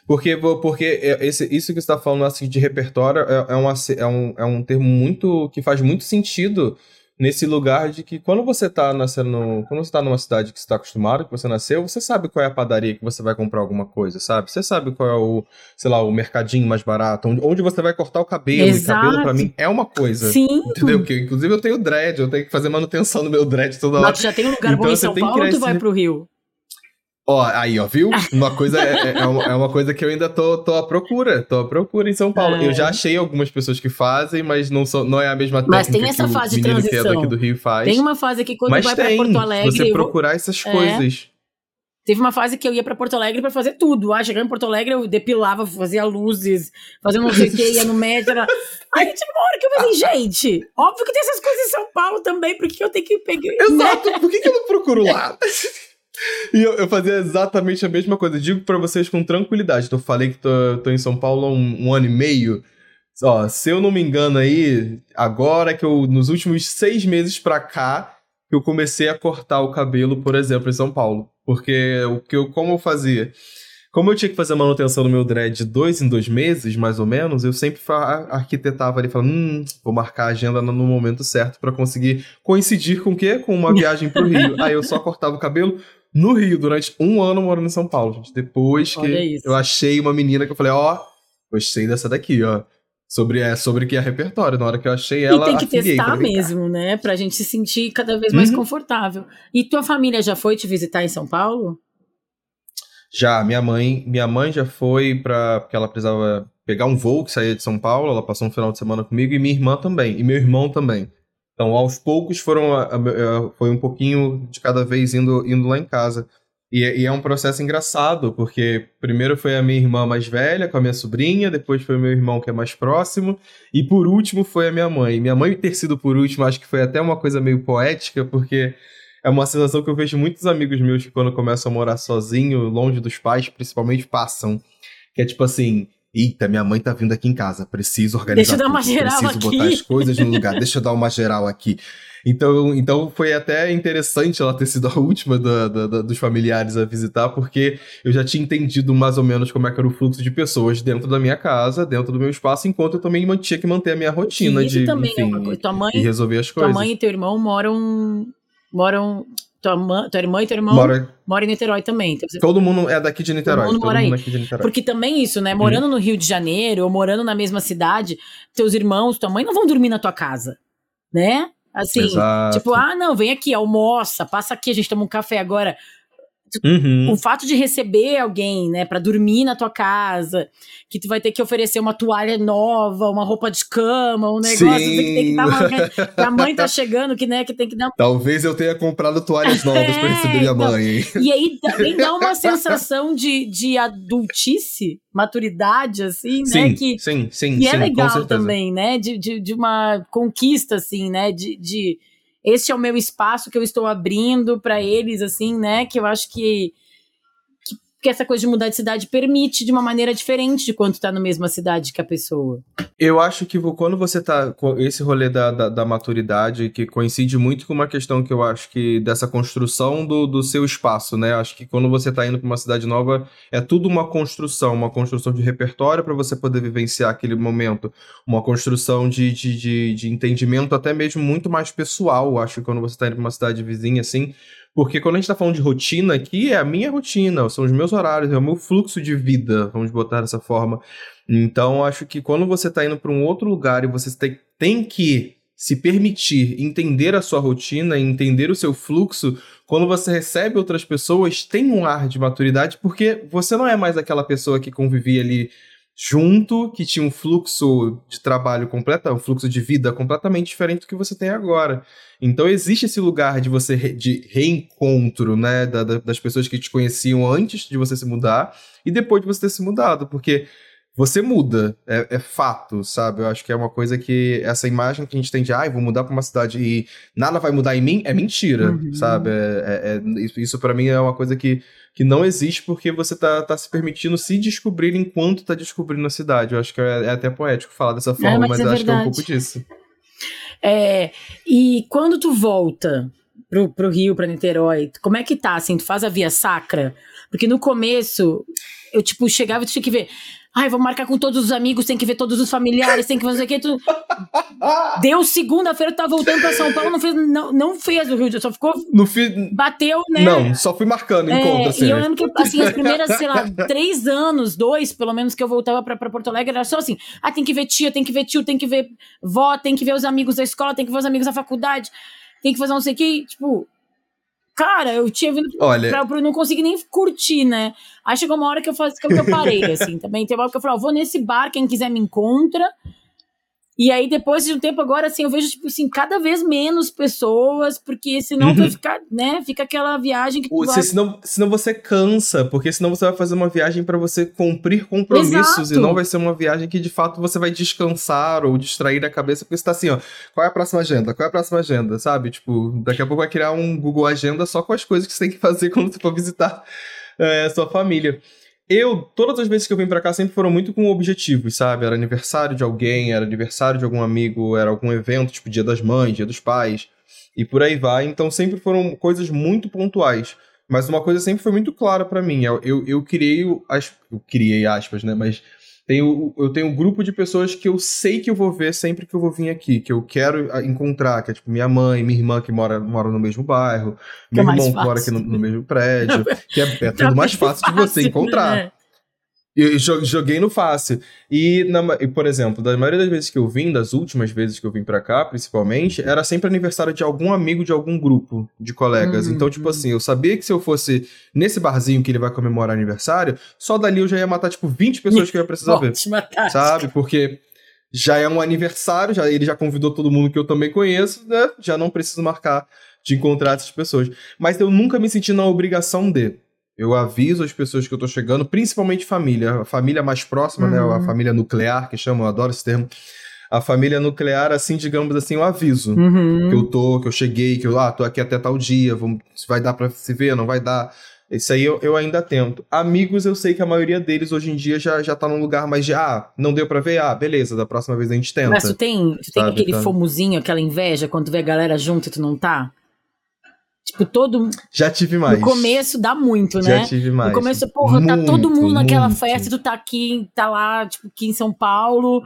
Porque, porque é, esse, isso que você está falando assim, de repertório é, é, uma, é, um, é um termo muito que faz muito sentido nesse lugar de que quando você tá nascendo, quando você tá numa cidade que você tá acostumado, que você nasceu, você sabe qual é a padaria que você vai comprar alguma coisa, sabe? Você sabe qual é o, sei lá, o mercadinho mais barato, onde, você vai cortar o cabelo, Exato. e cabelo para mim é uma coisa. Sim. Entendeu? Porque, inclusive eu tenho dread, eu tenho que fazer manutenção no meu dread toda hora. Mas já tem um lugar então, bom em São Paulo ou tu vai pro Rio? Ó, aí, ó, viu? Uma coisa é, é, é, uma, é, uma, coisa que eu ainda tô, tô à procura. Tô à procura em São Paulo. É. Eu já achei algumas pessoas que fazem, mas não, são, não é a mesma técnica mas tem essa que fase de transição. aqui do Rio faz. Tem uma fase que quando mas vai tem, pra Porto Alegre... você procurar essas é. coisas. Teve uma fase que eu ia para Porto Alegre para fazer tudo. Ah, chegando em Porto Alegre, eu depilava, fazia luzes, fazia não sei o que, ia no médico. Era... Aí tinha uma hora que eu falei, gente, óbvio que tem essas coisas em São Paulo também, por que eu tenho que pegar. Exato, por que, que eu não procuro lá? E eu, eu, fazia exatamente a mesma coisa. Digo para vocês com tranquilidade. Então, eu falei que tô, tô em São Paulo há um, um, ano e meio. Ó, se eu não me engano aí, agora que eu, nos últimos seis meses pra cá, eu comecei a cortar o cabelo, por exemplo, em São Paulo. Porque o que eu, como eu fazia? Como eu tinha que fazer a manutenção no meu dread de dois em dois meses, mais ou menos, eu sempre arquitetava ali, falando, hum, vou marcar a agenda no momento certo para conseguir coincidir com o quê? Com uma viagem pro Rio. Aí eu só cortava o cabelo no Rio durante um ano morando em São Paulo, gente. Depois que eu achei uma menina que eu falei, ó, gostei dessa daqui, ó. Sobre, é, sobre que é repertório. Na hora que eu achei ela. E tem que testar mesmo, né? Pra gente se sentir cada vez mais uhum. confortável. E tua família já foi te visitar em São Paulo? Já, minha mãe, minha mãe já foi para porque ela precisava pegar um voo que saía de São Paulo, ela passou um final de semana comigo e minha irmã também, e meu irmão também. Então, aos poucos foram foi um pouquinho de cada vez indo indo lá em casa. E, e, é um processo engraçado, porque primeiro foi a minha irmã mais velha com a minha sobrinha, depois foi o meu irmão que é mais próximo, e por último foi a minha mãe. Minha mãe ter sido por último, acho que foi até uma coisa meio poética, porque é uma sensação que eu vejo muitos amigos meus que quando começam a morar sozinho, longe dos pais, principalmente, passam. Que é tipo assim, Eita, minha mãe tá vindo aqui em casa, preciso organizar Deixa eu dar uma tudo, geral preciso aqui. botar as coisas no lugar, deixa eu dar uma geral aqui. Então, então foi até interessante ela ter sido a última da, da, da, dos familiares a visitar, porque eu já tinha entendido mais ou menos como é que era o fluxo de pessoas dentro da minha casa, dentro do meu espaço, enquanto eu também tinha que manter a minha rotina de também enfim, é uma... tua mãe, e resolver as coisas. Tua mãe e teu irmão moram moram tua, mãe, tua irmã e teu irmão mora, mora em Niterói também. Então você... Todo mundo é daqui de Niterói. Todo mundo todo mora mundo aí. Niterói. Porque também isso, né? Morando hum. no Rio de Janeiro ou morando na mesma cidade, teus irmãos, tua mãe não vão dormir na tua casa, né? Assim, Exato. tipo, ah, não, vem aqui, almoça, passa aqui, a gente toma um café agora. Uhum. O fato de receber alguém, né, para dormir na tua casa, que tu vai ter que oferecer uma toalha nova, uma roupa de cama, um negócio Sim. que tem que dar uma, que a mãe tá chegando, que né, que tem que dar Talvez eu tenha comprado toalhas novas é, para receber minha então, mãe. Hein? E aí também dá uma sensação de, de adultice, maturidade assim, né, sim, que sim, sim, e é legal também, né, de, de, de uma conquista assim, né, de, de esse é o meu espaço que eu estou abrindo para eles, assim, né? Que eu acho que, que, essa coisa de mudar de cidade permite de uma maneira diferente de quando tá na mesma cidade que a pessoa. Eu acho que quando você tá com esse rolê da, da, da, maturidade, que coincide muito com uma questão que eu acho que dessa construção do, do seu espaço, né? Acho que quando você tá indo para uma cidade nova, é tudo uma construção, uma construção de repertório para você poder vivenciar aquele momento, uma construção de, de, de, de entendimento até mesmo muito mais pessoal, acho que quando você tá indo para uma cidade vizinha, assim, porque quando a gente tá falando de rotina aqui, é a minha rotina, são os meus horários, é o meu fluxo de vida, vamos botar dessa forma. Então, acho que quando você está indo para um outro lugar e você tem, tem que se permitir entender a sua rotina, entender o seu fluxo, quando você recebe outras pessoas, tem um ar de maturidade, porque você não é mais aquela pessoa que convivia ali junto, que tinha um fluxo de trabalho completo, um fluxo de vida completamente diferente do que você tem agora. Então existe esse lugar de você de reencontro, né, da, da, das pessoas que te conheciam antes de você se mudar e depois de você ter se mudado, porque você muda, é, é, fato, sabe? Eu acho que é uma coisa que essa imagem que a gente tem de, ah, vou mudar para uma cidade e nada vai mudar em mim, é mentira, uhum. sabe? É, é, é isso, para mim é uma coisa que, que não existe porque você tá, tá se permitindo se descobrir enquanto tá descobrindo a cidade. Eu acho que é, é até poético falar dessa é, forma, mas, mas acho que é um pouco disso. É, e quando tu volta pro, pro Rio, pra Niterói, como é que tá, assim? Tu faz a via sacra? Porque no começo, eu, tipo, chegava e tu tinha que ver Ai, vou marcar com todos os amigos, tem que ver todos os familiares, tem que fazer o que. Tu... Deu segunda-feira, tu tá voltando pra São Paulo, não fez, não, não fez o Rio de Janeiro, só ficou. No fi... Bateu, né? Não, só fui marcando é, encontro, assim. E eu lembro que, assim, as primeiras, sei lá, três anos, dois, pelo menos, que eu voltava pra, pra Porto Alegre, era só assim: ah, tem que ver tia, tem que ver tio, tem que ver vó, tem que ver os amigos da escola, tem que ver os amigos da faculdade, tem que fazer não sei o que. Tipo, Cara, eu tinha vindo Olha... pra, pra, não conseguir nem curtir, né? Aí chegou uma hora que eu, faz, que eu parei, assim, também. Tem uma hora que eu falei, ó, vou nesse bar, quem quiser me encontra. E aí, depois de um tempo agora, assim, eu vejo, tipo assim, cada vez menos pessoas, porque senão uhum. vai ficar, né? Fica aquela viagem que tu você, vai... senão, senão você cansa, porque senão você vai fazer uma viagem para você cumprir compromissos Exato. e não vai ser uma viagem que de fato você vai descansar ou distrair a cabeça, porque você tá assim, ó, qual é a próxima agenda? Qual é a próxima agenda? Sabe? Tipo, daqui a pouco vai criar um Google Agenda só com as coisas que você tem que fazer quando você for visitar é, a sua família. Eu, todas as vezes que eu vim para cá, sempre foram muito com objetivos, sabe? Era aniversário de alguém, era aniversário de algum amigo, era algum evento, tipo Dia das Mães, Dia dos Pais, e por aí vai. Então sempre foram coisas muito pontuais. Mas uma coisa sempre foi muito clara para mim. Eu, eu, eu criei as. Eu criei aspas, né? Mas tenho, eu tenho um grupo de pessoas que eu sei que eu vou ver sempre que eu vou vir aqui, que eu quero ah, encontrar, que é tipo minha mãe, minha irmã que mora, mora no mesmo bairro, meu é irmão que mora aqui no, no mesmo prédio, que é, é tudo mais fácil de você encontrar. Né? Eu joguei no fácil. E, na, e, por exemplo, da maioria das vezes que eu vim, das últimas vezes que eu vim para cá, principalmente, era sempre aniversário de algum amigo de algum grupo de colegas. Uhum. Então, tipo assim, eu sabia que se eu fosse nesse barzinho que ele vai comemorar aniversário, só dali eu já ia matar, tipo, 20 pessoas que eu ia precisar ver. Tática. Sabe? Porque já é um aniversário, já ele já convidou todo mundo que eu também conheço, né? Já não preciso marcar de encontrar essas pessoas. Mas eu nunca me senti na obrigação de. Eu aviso as pessoas que eu tô chegando, principalmente família. A família mais próxima, uhum. né? A uhum. família nuclear, que chamam, eu adoro esse termo. A família nuclear, assim, digamos assim, eu aviso uhum. que eu tô, que eu cheguei, que eu ah, tô aqui até tal dia, vamos, vai dar pra se ver, não vai dar. Isso aí eu, eu ainda tento. Amigos, eu sei que a maioria deles hoje em dia já, já tá num lugar mais de, ah, não deu pra ver? Ah, beleza, da próxima vez a gente tenta. Mas tu tem, tu tem aquele então... fomozinho, aquela inveja, quando tu vê a galera junto e tu não tá? Tipo, todo. Já tive mais. No começo dá muito, né? Já tive mais. No começo, porra, muito, tá todo mundo naquela muito. festa e tu tá aqui, tá lá, tipo, aqui em São Paulo,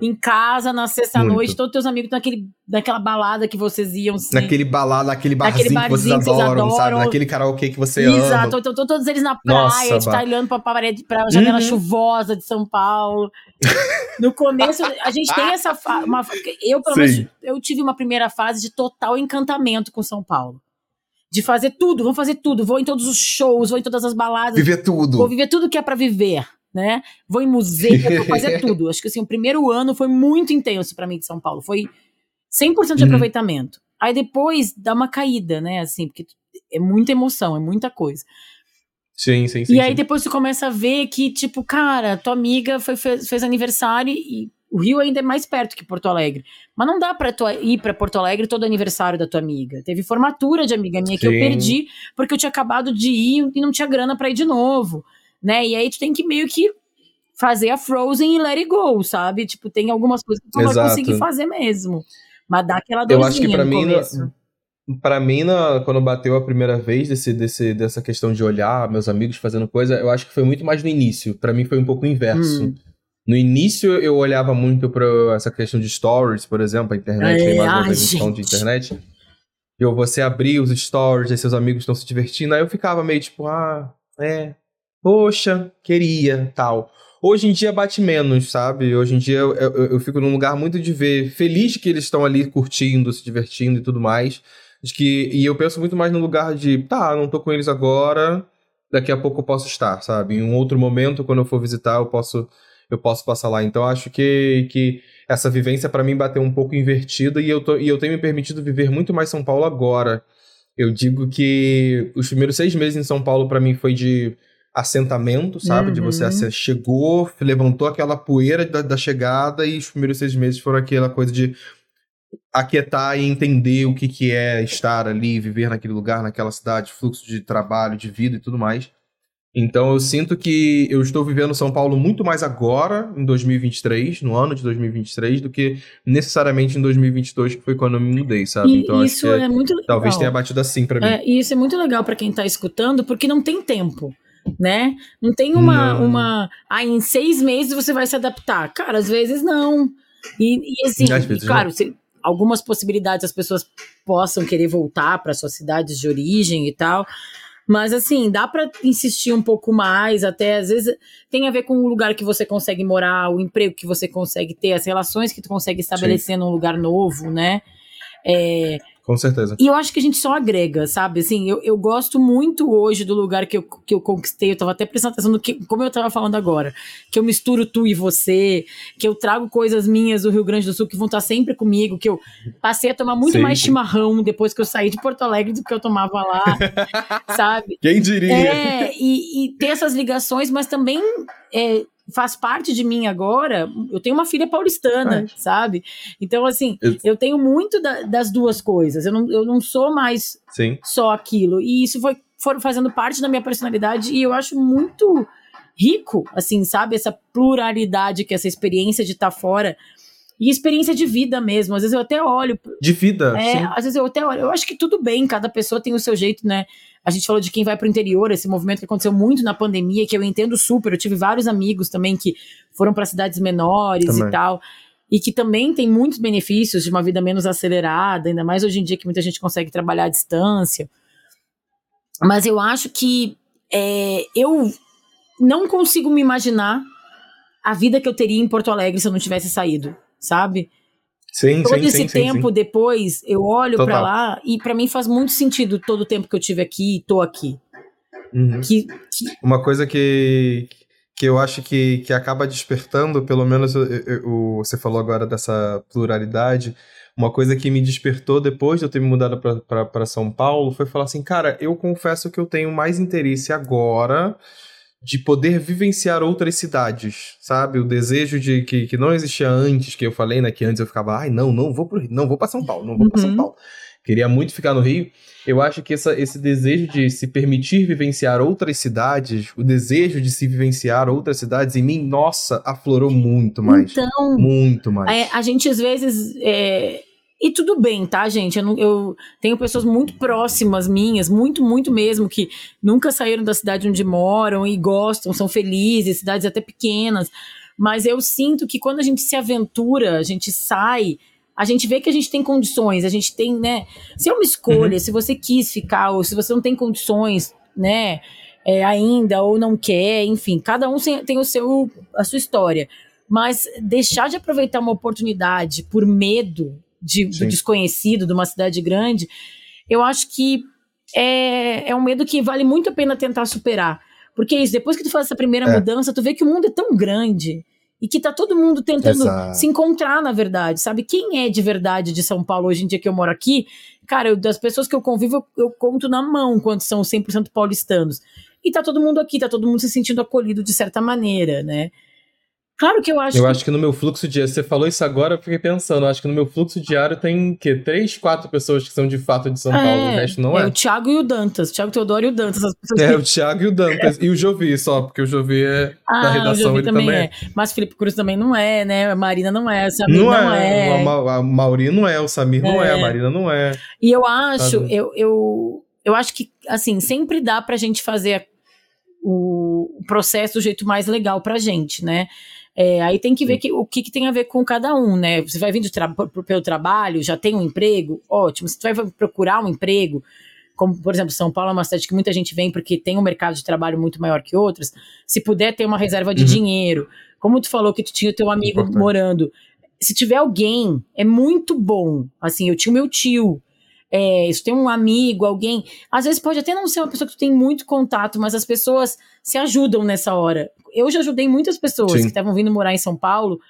em casa, na sexta-noite, todos teus amigos naquele, naquela balada que vocês iam. Assim, naquele balada, naquele barzinho, naquele barzinho que, vocês, que adoram, vocês adoram, sabe? Naquele karaokê que você Exato. ama. Exato, então, todos eles na praia, Nossa, tipo, tá olhando pra parede, pra janela uhum. chuvosa de São Paulo. no começo, a gente tem essa fase. Eu, pelo menos, eu tive uma primeira fase de total encantamento com São Paulo de fazer tudo, vou fazer tudo, vou em todos os shows, vou em todas as baladas. Viver tudo. Vou viver tudo que é para viver, né? Vou em museu, vou fazer tudo. Acho que assim, o primeiro ano foi muito intenso para mim de São Paulo, foi 100% de uhum. aproveitamento. Aí depois dá uma caída, né, assim, porque é muita emoção, é muita coisa. Sim, sim, sim. E aí sim. depois tu começa a ver que, tipo, cara, tua amiga foi, fez, fez aniversário e o Rio ainda é mais perto que Porto Alegre. Mas não dá para ir para Porto Alegre todo aniversário da tua amiga. Teve formatura de amiga minha Sim. que eu perdi porque eu tinha acabado de ir e não tinha grana para ir de novo, né? E aí tu tem que meio que fazer a Frozen e let it go, sabe? Tipo, tem algumas coisas que tu não vai conseguir fazer mesmo. Mas dá aquela dorzinha Eu acho que para mim para mim, na, quando bateu a primeira vez desse, desse, dessa questão de olhar meus amigos fazendo coisa, eu acho que foi muito mais no início. Para mim foi um pouco o inverso. Hum. No início eu olhava muito para essa questão de stories, por exemplo, a internet, é, a imagem de internet. Eu, você abrir os stories, aí seus amigos estão se divertindo, aí eu ficava meio tipo, ah, é, poxa, queria, tal. Hoje em dia bate menos, sabe? Hoje em dia eu, eu, eu fico num lugar muito de ver, feliz que eles estão ali curtindo, se divertindo e tudo mais. De que, e eu penso muito mais no lugar de, tá, não tô com eles agora, daqui a pouco eu posso estar, sabe? Em um outro momento, quando eu for visitar, eu posso eu posso passar lá. Então acho que, que essa vivência para mim bateu um pouco invertida e eu, tô, e eu tenho me permitido viver muito mais São Paulo agora. Eu digo que os primeiros seis meses em São Paulo para mim foi de assentamento, sabe? Uhum. De você uhum. chegou, levantou aquela poeira da, da chegada e os primeiros seis meses foram aquela coisa de aquietar e entender o que, que é estar ali, viver naquele lugar, naquela cidade, fluxo de trabalho, de vida e tudo mais. Então eu sinto que eu estou vivendo São Paulo muito mais agora, em 2023, no ano de 2023, do que necessariamente em 2022, que foi quando eu me mudei, sabe? E então isso é muito legal. Talvez tenha batido assim para mim. É, e isso é muito legal para quem tá escutando, porque não tem tempo. Né? Não tem uma, não. uma. Ah, em seis meses você vai se adaptar. Cara, às vezes não. E, e assim, e, claro, se, algumas possibilidades as pessoas possam querer voltar para suas cidades de origem e tal. Mas assim, dá para insistir um pouco mais, até às vezes tem a ver com o lugar que você consegue morar, o emprego que você consegue ter, as relações que tu consegue estabelecer Sim. num lugar novo, né? É, Com certeza. E eu acho que a gente só agrega, sabe? Assim, eu, eu gosto muito hoje do lugar que eu, que eu conquistei. Eu tava até prestando atenção no que, como eu tava falando agora. Que eu misturo tu e você, que eu trago coisas minhas do Rio Grande do Sul que vão estar sempre comigo, que eu passei a tomar muito sim, mais chimarrão depois que eu saí de Porto Alegre do que eu tomava lá, sabe? Quem diria? É, e, e ter essas ligações, mas também é, faz parte de mim agora. Eu tenho uma filha paulistana, sabe? Então, assim, eu, eu tenho muito da, das duas coisas. Eu não, eu não sou mais Sim. só aquilo. E isso foi foram fazendo parte da minha personalidade e eu acho muito rico, assim, sabe? Essa pluralidade que essa experiência de estar tá fora. E experiência de vida mesmo. Às vezes eu até olho. De vida? É, sim. às vezes eu até olho. Eu acho que tudo bem, cada pessoa tem o seu jeito, né? A gente falou de quem vai para o interior, esse movimento que aconteceu muito na pandemia, que eu entendo super. Eu tive vários amigos também que foram para cidades menores também. e tal. E que também tem muitos benefícios de uma vida menos acelerada, ainda mais hoje em dia que muita gente consegue trabalhar à distância. Mas eu acho que é, eu não consigo me imaginar a vida que eu teria em Porto Alegre se eu não tivesse saído, sabe? Sim, todo sim, esse sim, tempo sim, depois, eu olho para lá e para mim faz muito sentido todo o tempo que eu tive aqui e tô aqui. Uhum. Que, que... Uma coisa que, que eu acho que, que acaba despertando, pelo menos eu, eu, você falou agora dessa pluralidade, uma coisa que me despertou depois de eu ter me mudado para São Paulo foi falar assim, cara, eu confesso que eu tenho mais interesse agora de poder vivenciar outras cidades, sabe? O desejo de que, que não existia antes, que eu falei, né? Que antes eu ficava, ai, não, não vou pro Rio, não vou para São Paulo, não vou uhum. para São Paulo. Queria muito ficar no Rio. Eu acho que essa, esse desejo de se permitir vivenciar outras cidades, o desejo de se vivenciar outras cidades, em mim, nossa, aflorou muito mais. Então, muito mais. É, a gente às vezes é, e tudo bem, tá, gente? Eu, não, eu, tenho pessoas muito próximas minhas, muito, muito mesmo, que nunca saíram da cidade onde moram e gostam, são felizes, cidades até pequenas. Mas eu sinto que quando a gente se aventura, a gente sai, a gente vê que a gente tem condições, a gente tem, né? Se é uma escolha, uhum. se você quis ficar, ou se você não tem condições, né? É, ainda, ou não quer, enfim, cada um tem o seu, a sua história. Mas deixar de aproveitar uma oportunidade por medo de, do desconhecido, de uma cidade grande, eu acho que é, é um medo que vale muito a pena tentar superar. Porque é isso, depois que tu faz essa primeira é. mudança, tu vê que o mundo é tão grande e que tá todo mundo tentando Exato. se encontrar na verdade, sabe? Quem é de verdade de São Paulo hoje em dia que eu moro aqui? Cara, eu, das pessoas que eu convivo, eu, eu conto na mão quando são 100% paulistanos. E tá todo mundo aqui, tá todo mundo se sentindo acolhido de certa maneira, né? Claro que eu acho. Eu que... acho que no meu fluxo diário, você falou isso agora, eu fiquei pensando, eu acho que no meu fluxo diário tem que três, quatro pessoas que são de fato de São é, Paulo, o resto não é. É o Thiago e o Dantas, o Thiago Teodoro e o Dantas. É, que... o Thiago e o Dantas. e o Jovi só, porque o Jovi é ah, da redação, ele também, também é. é. Mas Felipe Cruz também não é, né? A Marina não é, o Samir não, não é. é. A, a Mauri não é, o Samir não é, a é. Marina não é. E eu acho, eu, eu, eu acho que, assim, sempre dá pra gente fazer o processo do jeito mais legal pra gente, né? É, aí tem que ver que, o que, que, tem a ver com cada um, né? Você vai vir tra pelo trabalho, já tem um emprego, ótimo. Se você vai procurar um emprego, como por exemplo, São Paulo é uma cidade que muita gente vem porque tem um mercado de trabalho muito maior que outras, se puder ter uma reserva de uhum. dinheiro, como tu falou que tu tinha o teu amigo Importante. morando, se tiver alguém, é muito bom. Assim, eu tinha o meu tio, é, se tem um amigo, alguém. Às vezes pode até não ser uma pessoa que tu tem muito contato, mas as pessoas se ajudam nessa hora. Eu já ajudei muitas pessoas Sim. que estavam vindo morar em São Paulo.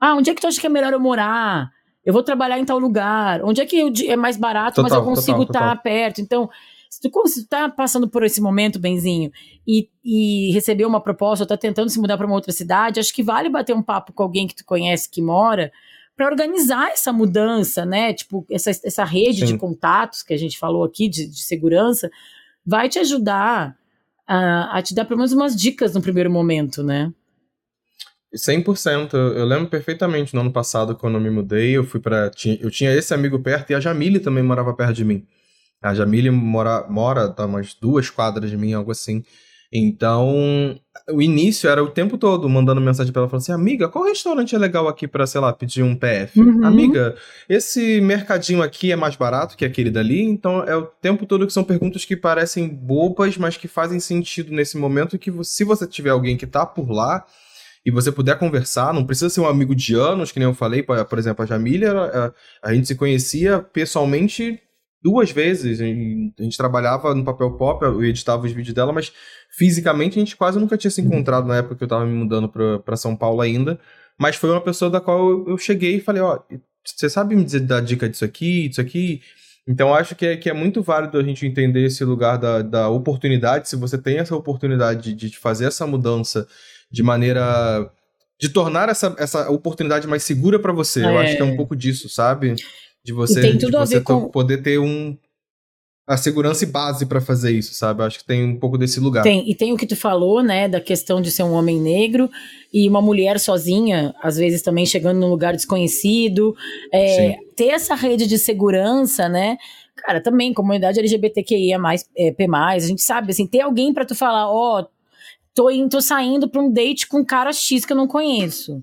Ah, onde é que tu acha que é melhor eu morar? Eu vou trabalhar em tal lugar. Onde é que eu, é mais barato, total, mas eu consigo estar tá perto? Então, se tu, se tu tá passando por esse momento, Benzinho, e, e recebeu uma proposta, ou tá tentando se mudar para uma outra cidade, acho que vale bater um papo com alguém que tu conhece que mora, para organizar essa mudança, né? Tipo, essa, essa rede Sim. de contatos que a gente falou aqui, de, de segurança, vai te ajudar a, a, te dar pelo menos umas dicas no primeiro momento, né? 100%. Eu lembro perfeitamente no ano passado, quando eu me mudei, eu fui para Eu tinha esse amigo perto e a Jamile também morava perto de mim. A Jamile mora, mora tá umas duas quadras de mim, algo assim. Então, o início era o tempo todo mandando mensagem para ela, falando assim, amiga, qual restaurante é legal aqui para sei lá, pedir um PF? Uhum. Amiga, esse mercadinho aqui é mais barato que aquele dali? Então, é o tempo todo que são perguntas que parecem bobas, mas que fazem sentido nesse momento que se você tiver alguém que tá por lá e você puder conversar, não precisa ser um amigo de anos, que nem eu falei, por exemplo, a Jamília, a gente se conhecia pessoalmente duas vezes. A gente trabalhava no papel pop, eu editava os vídeos dela, mas fisicamente a gente quase nunca tinha se uhum. encontrado na época que eu tava me mudando para São Paulo ainda. Mas foi uma pessoa da qual eu cheguei e falei: Ó, oh, você sabe me dizer da dica disso aqui, disso aqui? Então acho que é, que é muito válido a gente entender esse lugar da, da oportunidade. Se você tem essa oportunidade de, de fazer essa mudança de maneira. de tornar essa, essa oportunidade mais segura para você. É. Eu acho que é um pouco disso, sabe? De você, de você com... poder ter um, a segurança e base para fazer isso, sabe? Eu acho que tem um pouco desse lugar. Tem, e tem o que tu falou, né, da questão de ser um homem negro e uma mulher sozinha, às vezes também chegando num lugar desconhecido. É, ter essa rede de segurança, né? Cara, também, comunidade LGBTQIA, é, P, a gente sabe, assim, ter alguém para tu falar, ó, oh, tô, tô saindo pra um date com um cara X que eu não conheço.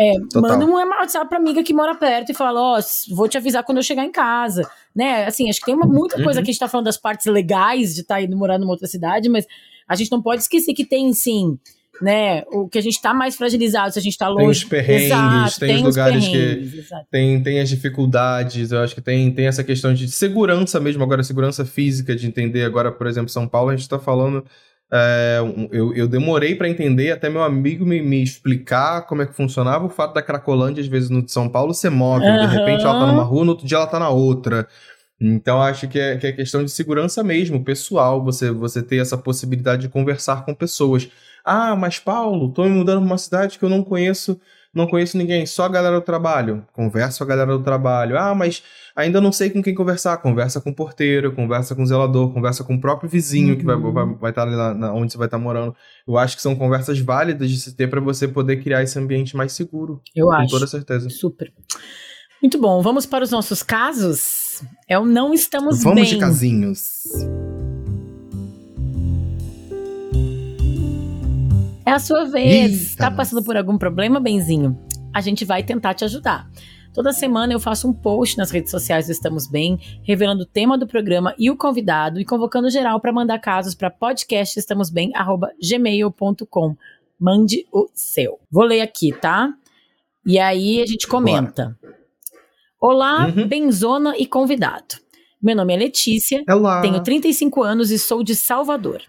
É, manda um WhatsApp pra amiga que mora perto e fala, ó, oh, vou te avisar quando eu chegar em casa, né? Assim, acho que tem uma, muita uhum. coisa que a gente tá falando das partes legais de estar tá indo morar numa outra cidade, mas a gente não pode esquecer que tem, sim, né? O que a gente tá mais fragilizado, se a gente tá longe. Tem os perrengues, exato, tem, tem, os lugares que tem, tem as dificuldades, eu acho que tem, tem essa questão de segurança mesmo, agora segurança física, de entender agora, por exemplo, São Paulo, a gente tá falando é, eu, eu demorei para entender, até meu amigo me, me explicar como é que funcionava o fato da Cracolândia, às vezes no de São Paulo, ser móvel. Uhum. De repente ela tá numa rua, no outro dia ela tá na outra. Então acho que é, que é questão de segurança mesmo, pessoal, você, você ter essa possibilidade de conversar com pessoas. Ah, mas Paulo, tô me mudando pra uma cidade que eu não conheço não conheço ninguém, só a galera do trabalho. Conversa com a galera do trabalho. Ah, mas ainda não sei com quem conversar. Conversa com o porteiro, conversa com o zelador, conversa com o próprio vizinho uhum. que vai, uhum. vai, vai estar ali na, na, onde você vai estar morando. Eu acho que são conversas válidas de se ter para você poder criar esse ambiente mais seguro. Eu com acho. Com toda certeza. Super. Muito bom, vamos para os nossos casos? É o não estamos vamos bem. Vamos de casinhos. É a sua vez. Está passando por algum problema, Benzinho? A gente vai tentar te ajudar. Toda semana eu faço um post nas redes sociais do Estamos Bem, revelando o tema do programa e o convidado e convocando geral para mandar casos para podcastestamosbem@gmail.com. Mande o seu. Vou ler aqui, tá? E aí a gente comenta. Olá, uhum. Benzona e convidado. Meu nome é Letícia, Olá. tenho 35 anos e sou de Salvador.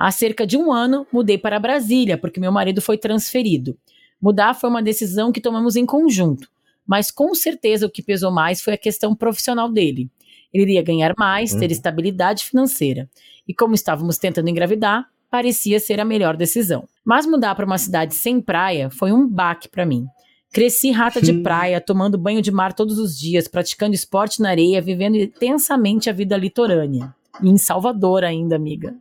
Há cerca de um ano, mudei para Brasília, porque meu marido foi transferido. Mudar foi uma decisão que tomamos em conjunto, mas com certeza o que pesou mais foi a questão profissional dele. Ele iria ganhar mais, ter uhum. estabilidade financeira. E como estávamos tentando engravidar, parecia ser a melhor decisão. Mas mudar para uma cidade sem praia foi um baque para mim. Cresci rata de praia, tomando banho de mar todos os dias, praticando esporte na areia, vivendo intensamente a vida litorânea. E em Salvador ainda, amiga.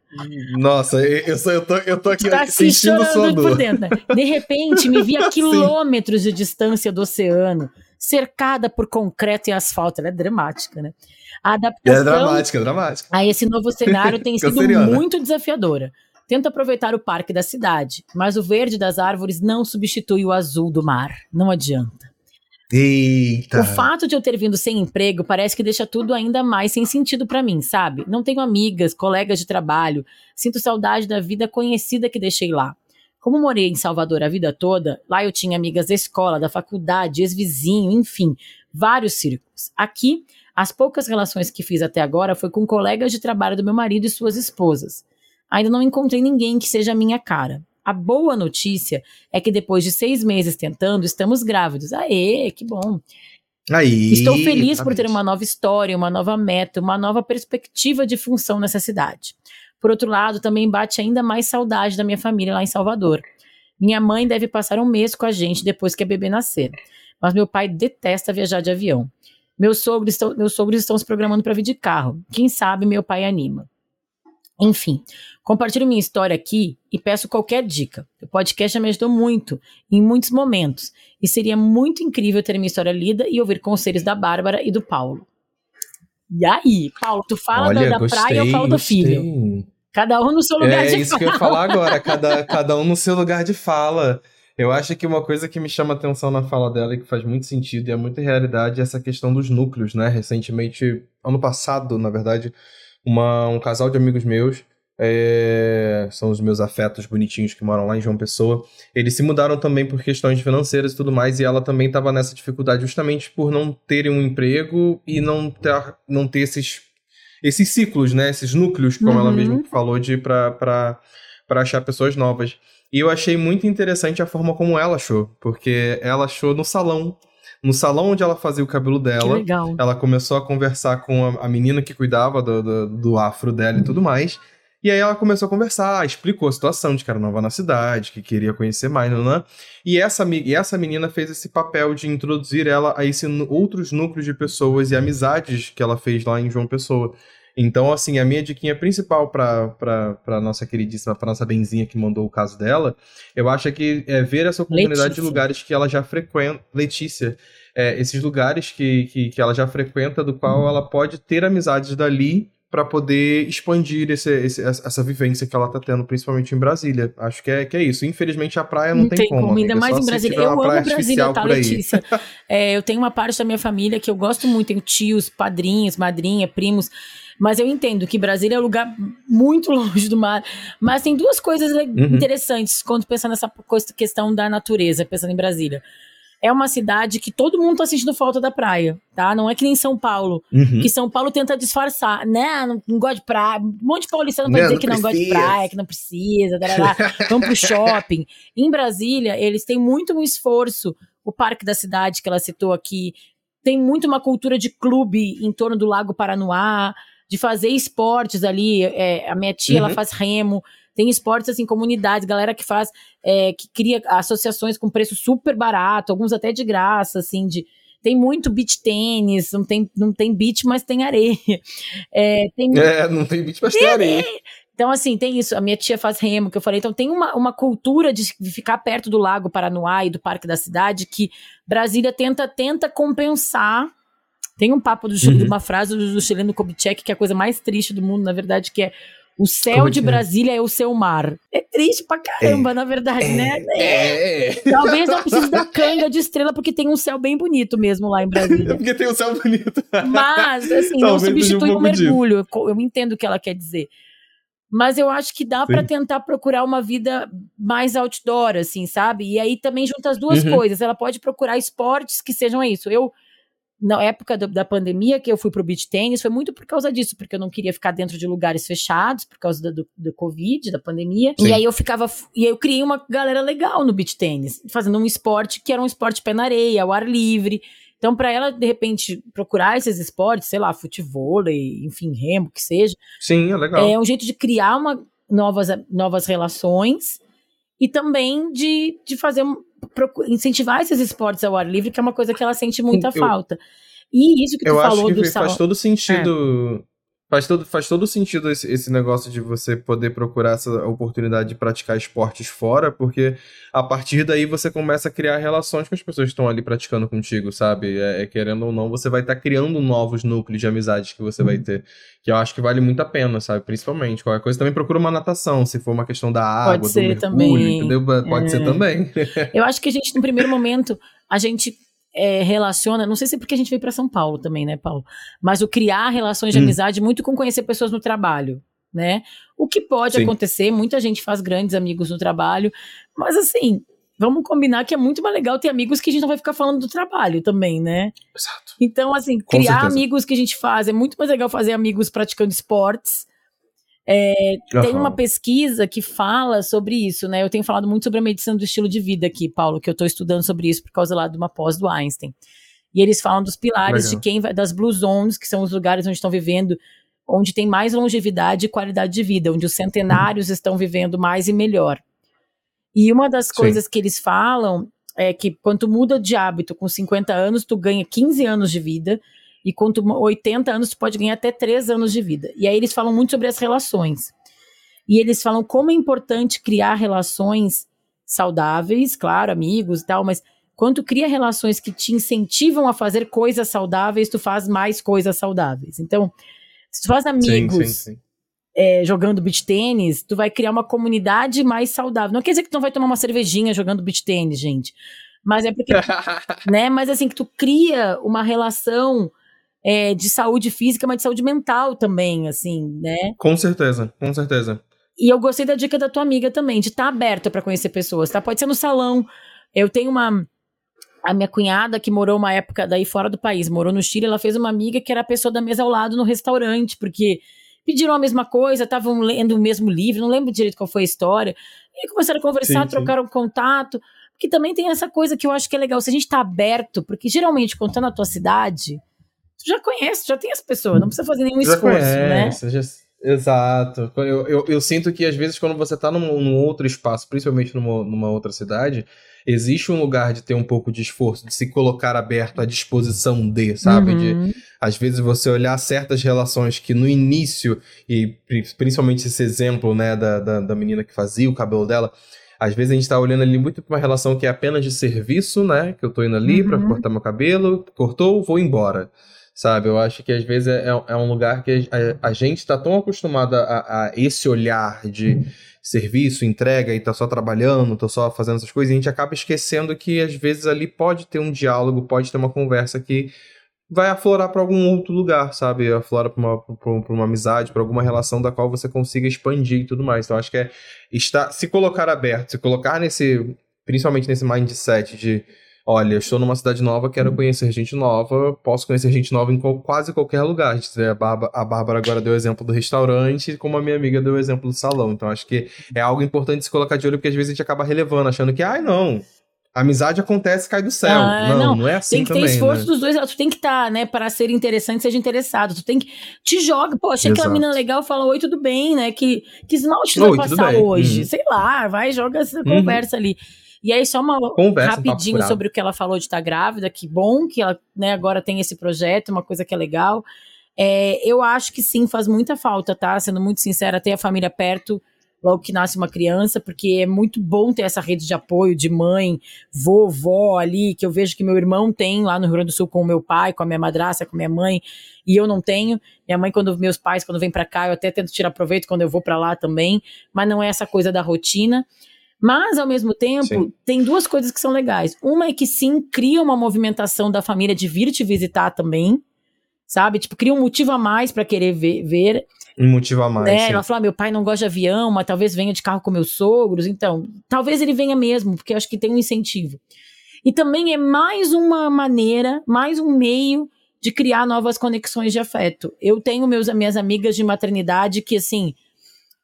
Nossa, eu, eu, tô, eu tô aqui tá sua dor. Por dentro, né? De repente, me vi a quilômetros de distância do oceano, cercada por concreto e asfalto. Ela é dramática, né? A adaptação é dramática, é dramática. a esse novo cenário tem sido muito desafiadora. Tento aproveitar o parque da cidade, mas o verde das árvores não substitui o azul do mar. Não adianta. Eita. O fato de eu ter vindo sem emprego parece que deixa tudo ainda mais sem sentido para mim, sabe? Não tenho amigas, colegas de trabalho, sinto saudade da vida conhecida que deixei lá. Como morei em Salvador a vida toda, lá eu tinha amigas da escola, da faculdade, ex-vizinho, enfim, vários círculos. Aqui, as poucas relações que fiz até agora foi com colegas de trabalho do meu marido e suas esposas. Ainda não encontrei ninguém que seja a minha cara. A boa notícia é que depois de seis meses tentando, estamos grávidos. Aê, que bom. Aí, Estou feliz exatamente. por ter uma nova história, uma nova meta, uma nova perspectiva de função nessa cidade. Por outro lado, também bate ainda mais saudade da minha família lá em Salvador. Minha mãe deve passar um mês com a gente depois que a bebê nascer. Mas meu pai detesta viajar de avião. Meus sogros estão, meus sogros estão se programando para vir de carro. Quem sabe meu pai anima. Enfim, compartilho minha história aqui e peço qualquer dica. O podcast já me ajudou muito, em muitos momentos, e seria muito incrível ter minha história lida e ouvir conselhos da Bárbara e do Paulo. E aí, Paulo, tu fala Olha, da, da gostei, praia, falo gostei. do filho. Cada um no seu lugar é, de fala. É isso que eu ia falar agora, cada, cada um no seu lugar de fala. Eu acho que uma coisa que me chama atenção na fala dela e que faz muito sentido e é muita realidade é essa questão dos núcleos, né? Recentemente, ano passado, na verdade, uma, um casal de amigos meus é, são os meus afetos bonitinhos que moram lá em João Pessoa. Eles se mudaram também por questões financeiras e tudo mais, e ela também estava nessa dificuldade justamente por não terem um emprego e não ter, não ter esses, esses ciclos, né? Esses núcleos, como uhum. ela mesma falou, de para achar pessoas novas. E eu achei muito interessante a forma como ela achou, porque ela achou no salão no salão onde ela fazia o cabelo dela. Ela começou a conversar com a, a menina que cuidava do, do, do, afro dela e tudo mais. E aí ela começou a conversar, explicou a situação de que era nova na cidade, que queria conhecer mais, né? E essa, e essa menina fez esse papel de introduzir ela a esse outros núcleos de pessoas e amizades que ela fez lá em João Pessoa. Então, assim, a minha diquinha principal para pra nossa queridíssima, pra nossa benzinha que mandou o caso dela, eu acho que é ver essa comunidade Letícia. de lugares que ela já frequenta. Letícia. É, esses lugares que, que, que ela já frequenta, do qual uhum. ela pode ter amizades dali para poder expandir esse, esse, essa vivência que ela tá tendo, principalmente em Brasília. Acho que é, que é isso. Infelizmente a praia não, não tem, tem como. Ainda mais em Brasília. Eu amo Brasília, tá, Letícia? é, eu tenho uma parte da minha família que eu gosto muito, tenho tios, padrinhos, madrinha, primos. Mas eu entendo que Brasília é um lugar muito longe do mar. Mas tem duas coisas uhum. interessantes quando pensando nessa questão da natureza, pensando em Brasília é uma cidade que todo mundo tá sentindo falta da praia, tá? Não é que nem São Paulo, uhum. que São Paulo tenta disfarçar, né? Não, não gosta de praia. Um monte de paulistano vai não, dizer que não gosta de praia, que não precisa, darará, vamos pro shopping. Em Brasília, eles têm muito um esforço. O Parque da Cidade, que ela citou aqui, tem muito uma cultura de clube em torno do Lago Paranoá, de fazer esportes ali. É, a minha tia, uhum. ela faz remo. Tem esportes assim, comunidades, galera que faz, é, que cria associações com preço super barato, alguns até de graça, assim, de. Tem muito beach tênis, não tem, não tem beach, mas tem areia. É, tem, é não tem beach, mas tem, tem areia. Então, assim, tem isso. A minha tia faz remo, que eu falei. Então, tem uma, uma cultura de ficar perto do Lago Paranoá e do Parque da Cidade que Brasília tenta, tenta compensar. Tem um papo do, uhum. uma frase do, do chileno Kubitschek, que é a coisa mais triste do mundo, na verdade, que é o céu de é? Brasília é o seu mar. É triste pra caramba, é. na verdade, né? é. né? É. Talvez não precise da canga de estrela, porque tem um céu bem bonito mesmo lá em Brasília. porque tem um céu bonito. Mas, assim, Talvez não substitui um o mergulho. Eu entendo o que ela quer dizer. Mas eu acho que dá para tentar procurar uma vida mais outdoor, assim, sabe? E aí também junta as duas uhum. coisas. Ela pode procurar esportes que sejam isso. Eu na época do, da pandemia que eu fui pro beach tênis foi muito por causa disso, porque eu não queria ficar dentro de lugares fechados por causa do, do, do Covid, da pandemia. Sim. E aí eu ficava. E aí eu criei uma galera legal no beach tênis, fazendo um esporte que era um esporte pé na areia, ao ar livre. Então, para ela, de repente, procurar esses esportes, sei lá, futebol, enfim, remo, que seja. Sim, é legal. É um jeito de criar uma, novas, novas relações e também de, de fazer incentivar esses esportes ao ar livre, que é uma coisa que ela sente muita eu, falta. E isso que tu eu falou que do faz salão. todo sentido. Faz todo, faz todo sentido esse, esse negócio de você poder procurar essa oportunidade de praticar esportes fora, porque a partir daí você começa a criar relações com as pessoas que estão ali praticando contigo, sabe? É, é querendo ou não, você vai estar tá criando novos núcleos de amizades que você uhum. vai ter. Que eu acho que vale muito a pena, sabe? Principalmente. Qualquer coisa também procura uma natação, se for uma questão da água, Pode ser mergulho, também. entendeu? Pode é. ser também. eu acho que a gente, no primeiro momento, a gente é, relaciona, não sei se é porque a gente veio para São Paulo também, né, Paulo? Mas o criar relações de hum. amizade muito com conhecer pessoas no trabalho, né? O que pode Sim. acontecer, muita gente faz grandes amigos no trabalho, mas assim, vamos combinar que é muito mais legal ter amigos que a gente não vai ficar falando do trabalho também, né? Exato. Então, assim, criar amigos que a gente faz, é muito mais legal fazer amigos praticando esportes é, uhum. Tem uma pesquisa que fala sobre isso, né? Eu tenho falado muito sobre a medicina do estilo de vida aqui, Paulo, que eu estou estudando sobre isso por causa lá de uma pós do Einstein. E eles falam dos pilares Legal. de quem vai, das blue zones, que são os lugares onde estão vivendo, onde tem mais longevidade e qualidade de vida, onde os centenários uhum. estão vivendo mais e melhor. E uma das Sim. coisas que eles falam é que quando tu muda de hábito com 50 anos, tu ganha 15 anos de vida, e com 80 anos, tu pode ganhar até 3 anos de vida. E aí eles falam muito sobre as relações. E eles falam como é importante criar relações saudáveis, claro, amigos e tal, mas quando tu cria relações que te incentivam a fazer coisas saudáveis, tu faz mais coisas saudáveis. Então, se tu faz amigos sim, sim, sim. É, jogando beach tênis, tu vai criar uma comunidade mais saudável. Não quer dizer que tu não vai tomar uma cervejinha jogando beach tênis, gente. Mas é porque, né? Mas assim, que tu cria uma relação é, de saúde física, mas de saúde mental também, assim, né? Com certeza, com certeza. E eu gostei da dica da tua amiga também, de estar tá aberta para conhecer pessoas, tá? Pode ser no salão. Eu tenho uma a minha cunhada, que morou uma época daí fora do país, morou no Chile, ela fez uma amiga que era a pessoa da mesa ao lado no restaurante, porque pediram a mesma coisa, estavam lendo o mesmo livro, não lembro direito qual foi a história. E começaram a conversar, sim, trocaram sim. contato. Porque também tem essa coisa que eu acho que é legal, se a gente tá aberto, porque geralmente, contando a tua cidade, tu já conhece, já tem as pessoas, não precisa fazer nenhum já esforço, né? conhece, né? Já... Exato. Eu, eu, eu, sinto que às vezes quando você tá num, num outro espaço, principalmente numa, numa outra cidade, existe um lugar de ter um pouco de esforço, de se colocar aberto à disposição de, sabe? Uhum. De, às vezes, você olhar certas relações que no início, e principalmente esse exemplo, né, da, da, da menina que fazia o cabelo dela, às vezes a gente tá olhando ali muito pra uma relação que é apenas de serviço, né? Que eu tô indo ali uhum. pra cortar meu cabelo, cortou, vou embora. Sabe? Eu acho que às vezes é, é, é um lugar que a, a, gente tá tão acostumado a, a esse olhar de. Serviço, entrega e tá só trabalhando, tô só fazendo essas coisas, e a gente acaba esquecendo que às vezes ali pode ter um diálogo, pode ter uma conversa que vai aflorar para algum outro lugar, sabe? Aflora para uma, pra uma amizade, para alguma relação da qual você consiga expandir e tudo mais. Então acho que é estar, se colocar aberto, se colocar nesse, principalmente nesse mindset de olha, eu estou numa cidade nova, quero conhecer gente nova, posso conhecer gente nova em quase qualquer lugar. A Bárbara, a Bárbara agora deu o exemplo do restaurante, como a minha amiga deu o exemplo do salão. Então acho que é algo importante se colocar de olho, porque às vezes a gente acaba relevando, achando que, ai, não, amizade acontece, cai do céu. Ah, não, não, não, é assim Tem que também, ter esforço né? dos dois, tu tem que estar, tá, né, para ser interessante, seja interessado. Tu tem que te joga, pô, achei aquela menina legal, fala oi, tudo bem, né? Que que esmalte tu vai passar hoje? Uhum. Sei lá, vai, joga essa uhum. conversa ali. E aí, só uma Conversa, rapidinho sobre o que ela falou de estar tá grávida, que bom que ela né, agora tem esse projeto, uma coisa que é legal. É, eu acho que sim, faz muita falta, tá? Sendo muito sincera, ter a família perto logo que nasce uma criança, porque é muito bom ter essa rede de apoio de mãe, vovó ali, que eu vejo que meu irmão tem lá no Rio Grande do Sul com o meu pai, com a minha madrasta, com a minha mãe, e eu não tenho. Minha mãe, quando meus pais, quando vêm para cá, eu até tento tirar proveito quando eu vou para lá também, mas não é essa coisa da rotina. Mas, ao mesmo tempo, sim. tem duas coisas que são legais. Uma é que sim, cria uma movimentação da família de vir te visitar também, sabe? Tipo, cria um motivo a mais para querer ver, ver. Um motivo a mais. É, ela fala: ah, meu pai não gosta de avião, mas talvez venha de carro com meus sogros. Então, talvez ele venha mesmo, porque eu acho que tem um incentivo. E também é mais uma maneira, mais um meio de criar novas conexões de afeto. Eu tenho meus, minhas amigas de maternidade que, assim,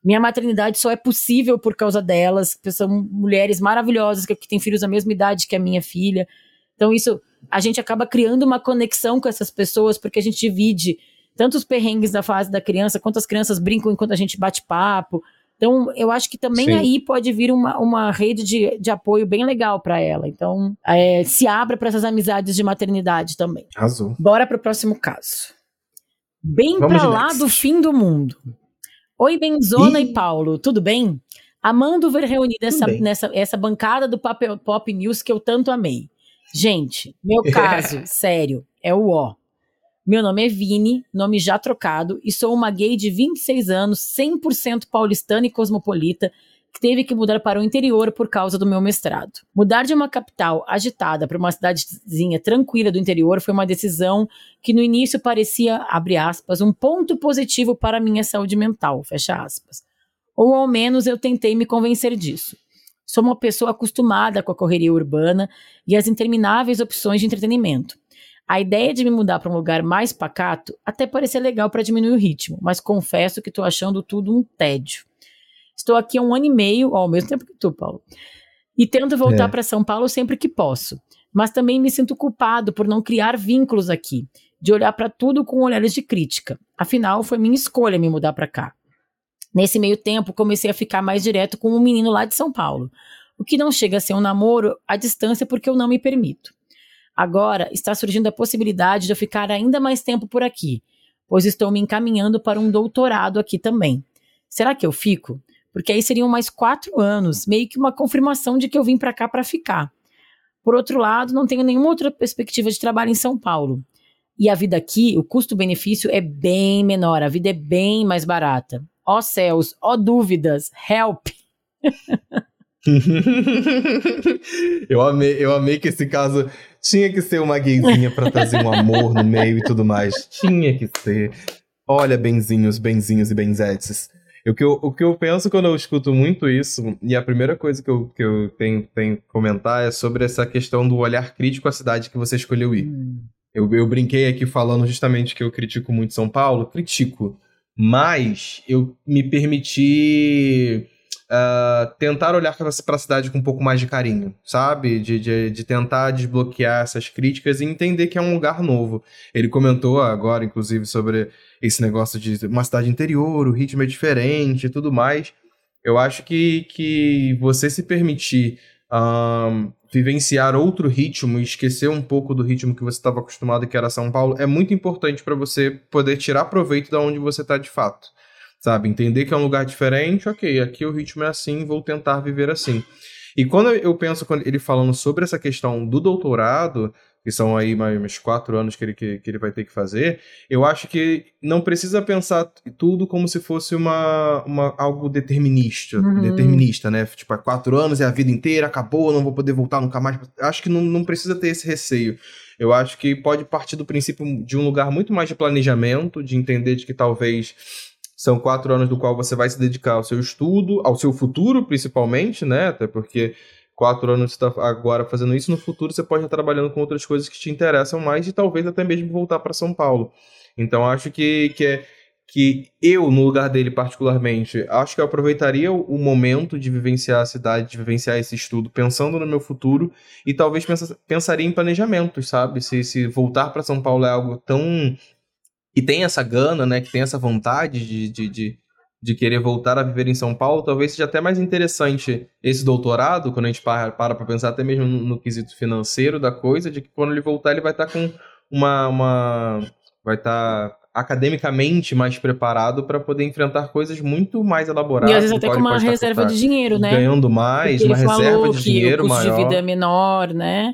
minha maternidade só é possível por causa delas, que são mulheres maravilhosas que, que têm filhos da mesma idade que a minha filha. Então, isso, a gente acaba criando uma conexão com essas pessoas, porque a gente divide tanto os perrengues da fase da criança, quanto as crianças brincam enquanto a gente bate papo. Então, eu acho que também Sim. aí pode vir uma, uma rede de, de apoio bem legal para ela. Então, é, se abra para essas amizades de maternidade também. Azul. Bora para o próximo caso. Bem para lá next. do fim do mundo. Oi, Benzona e... e Paulo, tudo bem? Amando ver reunida essa, nessa, essa bancada do Pop, Pop News que eu tanto amei. Gente, meu caso, sério, é o ó. Meu nome é Vini, nome já trocado, e sou uma gay de 26 anos, 100% paulistana e cosmopolita, que teve que mudar para o interior por causa do meu mestrado. Mudar de uma capital agitada para uma cidadezinha tranquila do interior foi uma decisão que no início parecia, abre aspas, um ponto positivo para a minha saúde mental, fecha aspas. Ou ao menos eu tentei me convencer disso. Sou uma pessoa acostumada com a correria urbana e as intermináveis opções de entretenimento. A ideia de me mudar para um lugar mais pacato até parecia legal para diminuir o ritmo, mas confesso que estou achando tudo um tédio. Estou aqui há um ano e meio, ao mesmo tempo que tu, Paulo. E tento voltar é. para São Paulo sempre que posso. Mas também me sinto culpado por não criar vínculos aqui, de olhar para tudo com olhares de crítica. Afinal, foi minha escolha me mudar para cá. Nesse meio tempo, comecei a ficar mais direto com um menino lá de São Paulo, o que não chega a ser um namoro à distância porque eu não me permito. Agora está surgindo a possibilidade de eu ficar ainda mais tempo por aqui, pois estou me encaminhando para um doutorado aqui também. Será que eu fico? Porque aí seriam mais quatro anos, meio que uma confirmação de que eu vim para cá para ficar. Por outro lado, não tenho nenhuma outra perspectiva de trabalho em São Paulo. E a vida aqui, o custo-benefício é bem menor, a vida é bem mais barata. Ó oh, céus, ó oh, dúvidas, help! eu amei, eu amei que esse caso tinha que ser uma gayzinha para trazer um amor no meio e tudo mais. Tinha que ser. Olha, benzinhos, benzinhos e benzetes. O que, eu, o que eu penso quando eu escuto muito isso, e a primeira coisa que eu, que eu tenho, tenho que comentar é sobre essa questão do olhar crítico à cidade que você escolheu ir. Hum. Eu, eu brinquei aqui falando justamente que eu critico muito São Paulo, critico, mas eu me permiti uh, tentar olhar para a cidade com um pouco mais de carinho, sabe? De, de, de, tentar desbloquear essas críticas e entender que é um lugar novo. Ele comentou agora, inclusive, sobre esse negócio de uma cidade interior, o ritmo é diferente e tudo mais. Eu acho que, que você se permitir um, vivenciar outro ritmo e esquecer um pouco do ritmo que você estava acostumado, que era São Paulo, é muito importante para você poder tirar proveito de onde você está de fato sabe? Entender que é um lugar diferente, ok, aqui o ritmo é assim, vou tentar viver assim. E quando eu penso quando ele falando sobre essa questão do doutorado, que são aí mais quatro anos que ele, que, que, ele vai ter que fazer, eu acho que não precisa pensar tudo como se fosse uma, uma algo determinista, uhum. determinista, né? Tipo, há quatro anos é a vida inteira, acabou, não vou poder voltar nunca mais. Acho que não, não precisa ter esse receio. Eu acho que pode partir do princípio de um lugar muito mais de planejamento, de entender de que talvez são quatro anos do qual você vai se dedicar ao seu estudo, ao seu futuro, principalmente, né? Até porque quatro anos está agora fazendo isso, no futuro você pode estar trabalhando com outras coisas que te interessam mais e talvez até mesmo voltar para São Paulo. Então acho que, que é que eu, no lugar dele particularmente, acho que eu aproveitaria o momento de vivenciar a cidade, de vivenciar esse estudo, pensando no meu futuro e talvez pensa, pensaria em planejamentos, sabe? Se, se voltar para São Paulo é algo tão que tem essa gana, né, que tem essa vontade de, de, de, de, querer voltar a viver em São Paulo, talvez seja até mais interessante esse doutorado, quando a gente para para pensar até mesmo no, no, quesito financeiro da coisa, de que quando ele voltar ele vai estar tá com uma, uma vai estar tá academicamente mais preparado para poder enfrentar coisas muito mais elaboradas. E às vezes até com uma reserva de dinheiro, né? Ganhando mais, Porque uma reserva de dinheiro o custo maior. de vida é menor, né?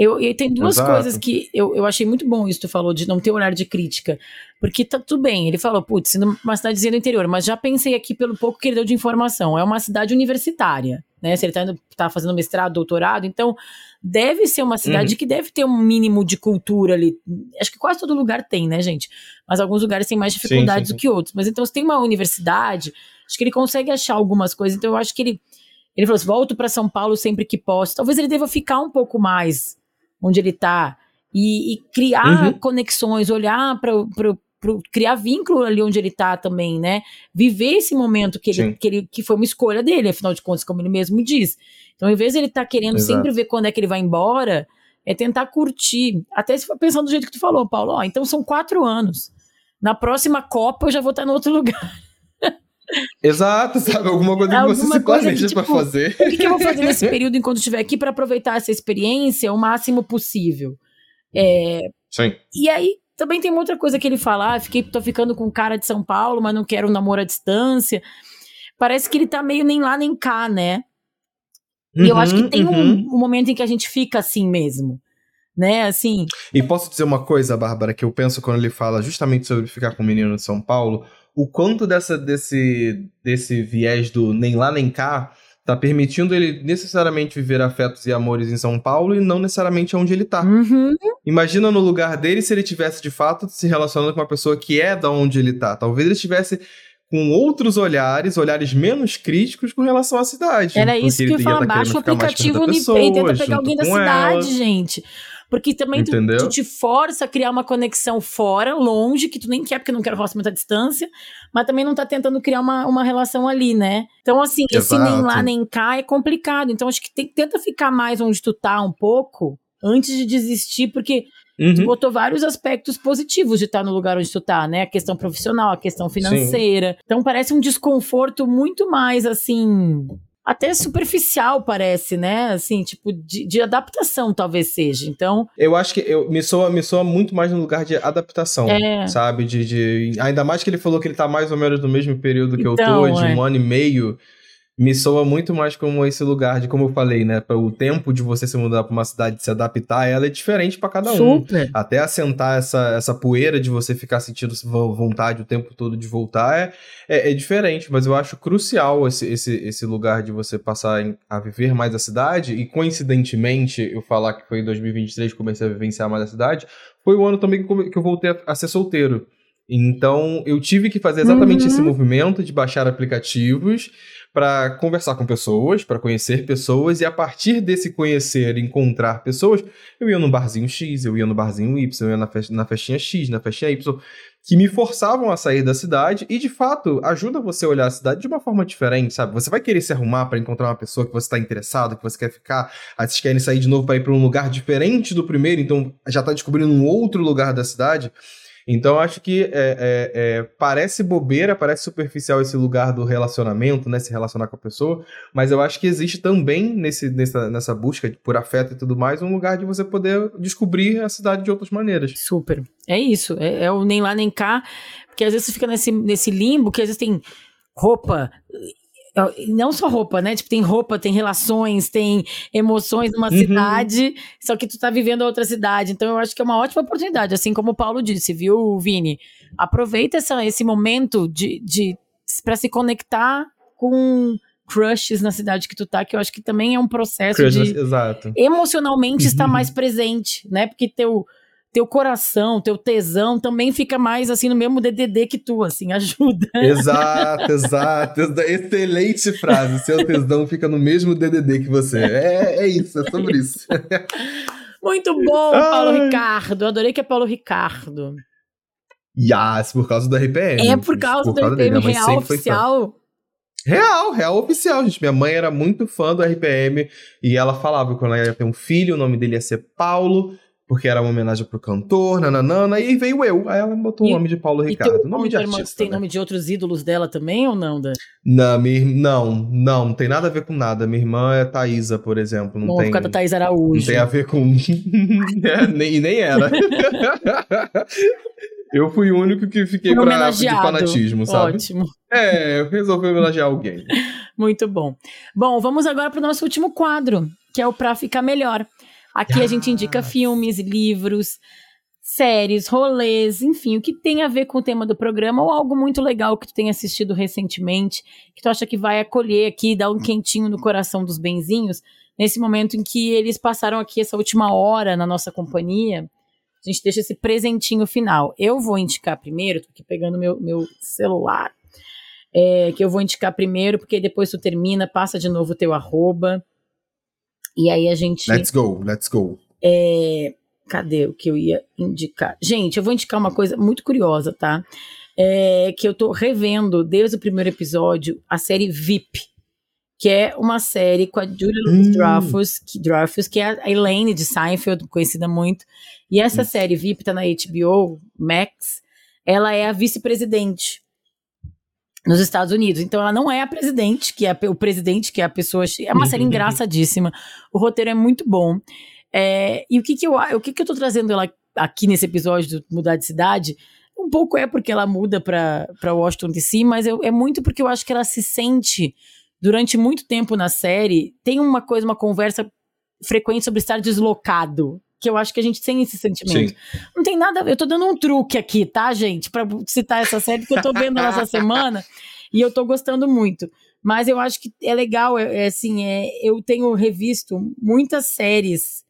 Eu, e tem duas Exato. coisas que eu, eu achei muito bom isso que tu falou, de não ter olhar de crítica. Porque tá tudo bem, ele falou, putz, uma cidadezinha do interior, mas já pensei aqui pelo pouco que ele deu de informação. É uma cidade universitária, né? Se ele tá, indo, tá fazendo mestrado, doutorado, então deve ser uma cidade uhum. que deve ter um mínimo de cultura ali. Acho que quase todo lugar tem, né, gente? Mas alguns lugares têm mais dificuldades sim, sim, sim. do que outros. Mas então, se tem uma universidade, acho que ele consegue achar algumas coisas. Então, eu acho que ele. Ele falou assim: volto para São Paulo sempre que posso. Talvez ele deva ficar um pouco mais onde ele está e, e, criar uhum. conexões, olhar para criar vínculo ali onde ele está também, né? Viver esse momento que ele, que ele que foi uma escolha dele, afinal de contas, como ele mesmo diz. Então, em vez de ele estar tá querendo Exato. sempre ver quando é que ele vai embora, é tentar curtir. Até se for pensando do jeito que tu falou, Paulo, ó, então são quatro anos. Na próxima Copa eu já vou estar em outro lugar. Exato, sabe? Alguma coisa que você se planeja tipo, pra fazer. O que, que, eu vou fazer nesse período enquanto estiver aqui para aproveitar essa experiência o máximo possível? É... Sim. E aí, também tem uma outra coisa que ele fala: ah, fiquei, tô ficando com cara de São Paulo, mas não quero um namoro à distância. Parece que ele tá meio nem lá nem cá, né? Uhum, e eu acho que tem uhum. um, um momento em que a gente fica assim mesmo né? Assim. E posso dizer uma coisa, Bárbara, que eu penso quando ele fala justamente sobre ficar com o menino de São Paulo, o quanto dessa, desse, desse viés do nem lá nem cá tá permitindo ele necessariamente viver afetos e amores em São Paulo e não necessariamente onde ele tá. Uhum. Imagina no lugar dele se ele tivesse de fato se relacionando com uma pessoa que é da onde ele tá. Talvez ele estivesse com outros olhares, olhares menos críticos com relação à cidade. Era isso que eu ia falar, baixa o aplicativo pessoas, e tenta pegar alguém da cidade, ela. gente. Porque também tu, tu, te força a criar uma conexão fora, longe, que tu nem quer, porque não quer relacionamento à distância, mas também não tá tentando criar uma, uma relação ali, né? Então, assim, Exato. esse nem lá nem cá é complicado. Então, acho que tem, tenta ficar mais onde tu tá um pouco, antes de desistir, porque Uhum. Tu botou vários aspectos positivos de estar no lugar onde tu tá, né? A questão profissional, a questão financeira. Sim. Então parece um desconforto muito mais assim até superficial, parece, né? Assim, tipo, de, de, adaptação talvez seja. Então. Eu acho que eu, me, soa, me soa muito mais no lugar de adaptação, é. sabe? De, de, ainda mais que ele falou que ele tá mais ou menos no mesmo período que então, eu tô, de é. um ano e meio me soa muito mais como esse lugar de, como eu falei, né? O tempo de você se mudar para uma cidade e se adaptar, ela é diferente para cada um. Super. Até assentar essa, essa poeira de você ficar sentindo vontade o tempo todo de voltar é, é, é diferente, mas eu acho crucial esse, esse, esse lugar de você passar em, a viver mais a cidade. E coincidentemente, eu falar que foi em 2023 que comecei a vivenciar mais a cidade, foi o ano também que eu voltei a, a ser solteiro. Então, eu tive que fazer exatamente uhum. esse movimento de baixar aplicativos para conversar com pessoas, para conhecer pessoas, e a partir desse conhecer, encontrar pessoas, eu ia no barzinho X, eu ia no barzinho Y, eu ia na, festinha X, na festinha Y, que me forçavam a sair da cidade e, de fato, ajuda você a olhar a cidade de uma forma diferente, sabe? Você vai querer se arrumar para encontrar uma pessoa que você está interessado, que você quer ficar, aí vocês querem sair de novo para ir para um lugar diferente do primeiro, então já está descobrindo um outro lugar da cidade. Então, acho que é, é, é, parece bobeira, parece superficial esse lugar do relacionamento, né? Se relacionar com a pessoa, mas eu acho que existe também nesse, nessa, nessa busca por afeto e tudo mais, um lugar de você poder descobrir a cidade de outras maneiras. Super. É isso. É, é o nem lá nem cá, porque às vezes você fica nesse, nesse limbo que às vezes tem roupa não só roupa, né? Tipo, tem roupa, tem relações, tem emoções numa uhum. cidade, só que tu tá vivendo outra cidade. Então eu acho que é uma ótima oportunidade, assim como o Paulo disse, viu, Vini? Aproveita essa, esse momento de, de para se conectar com crushes na cidade que tu tá, que eu acho que também é um processo de exato. emocionalmente estar uhum. mais presente, né? Porque teu teu coração, teu tesão também fica mais assim no mesmo DDD que tu, assim, ajuda. Exato, exato. Excelente frase. Seu tesão fica no mesmo DDD que você. É, é isso, é sobre isso. Muito bom, Paulo Ai. Ricardo. Adorei que é Paulo Ricardo. Yes, por causa do RPM. É por causa por do causa RPM dele. real oficial. Real, real oficial, gente. Minha mãe era muito fã do RPM e ela falava que quando ela ia ter um filho, o nome dele ia ser Paulo porque era uma homenagem pro cantor, nananana, e veio eu. Aí ela botou o nome de Paulo Ricardo. nome de artista. Tem né? nome de outros ídolos dela também ou não, Dan? Não, minha, não, não, não tem nada a ver com nada. Minha irmã é Thaisa, por exemplo. Não, não tem, por causa da Thaís Araújo. Não tem a ver com. é, nem, nem era. eu fui o único que fiquei pra, de fanatismo, sabe? Ótimo. É, eu resolvi homenagear alguém. Muito bom. Bom, vamos agora pro nosso último quadro, que é o Pra Ficar Melhor. Aqui a gente indica filmes, livros, séries, rolês, enfim, o que tem a ver com o tema do programa ou algo muito legal que tu tenha assistido recentemente, que tu acha que vai acolher aqui, dar um quentinho no coração dos benzinhos, nesse momento em que eles passaram aqui essa última hora na nossa companhia. A gente deixa esse presentinho final. Eu vou indicar primeiro, tô aqui pegando meu, meu celular, é, que eu vou indicar primeiro, porque depois tu termina, passa de novo o teu arroba. E aí a gente. Let's go, let's go. É, cadê o que eu ia indicar? Gente, eu vou indicar uma coisa muito curiosa, tá? É, que eu tô revendo desde o primeiro episódio a série VIP, que é uma série com a Julia hum. Dreyfus, que, Dreyfus, que é a Elaine de Seinfeld, conhecida muito. E essa série VIP tá na HBO Max. Ela é a vice-presidente nos Estados Unidos. Então ela não é a presidente, que é o presidente, que é a pessoa. É uma série engraçadíssima. O roteiro é muito bom. É, e o que que eu, o que que eu tô trazendo ela aqui nesse episódio do Mudar de Cidade? Um pouco é porque ela muda para Washington DC, mas eu, é muito porque eu acho que ela se sente durante muito tempo na série. Tem uma coisa, uma conversa frequente sobre estar deslocado que eu acho que a gente tem esse sentimento. Sim. Não tem nada. Eu tô dando um truque aqui, tá, gente? Pra citar essa série, que eu tô vendo ela essa semana e eu tô gostando muito. Mas eu acho que é legal, é, é assim, é, eu tenho revisto muitas séries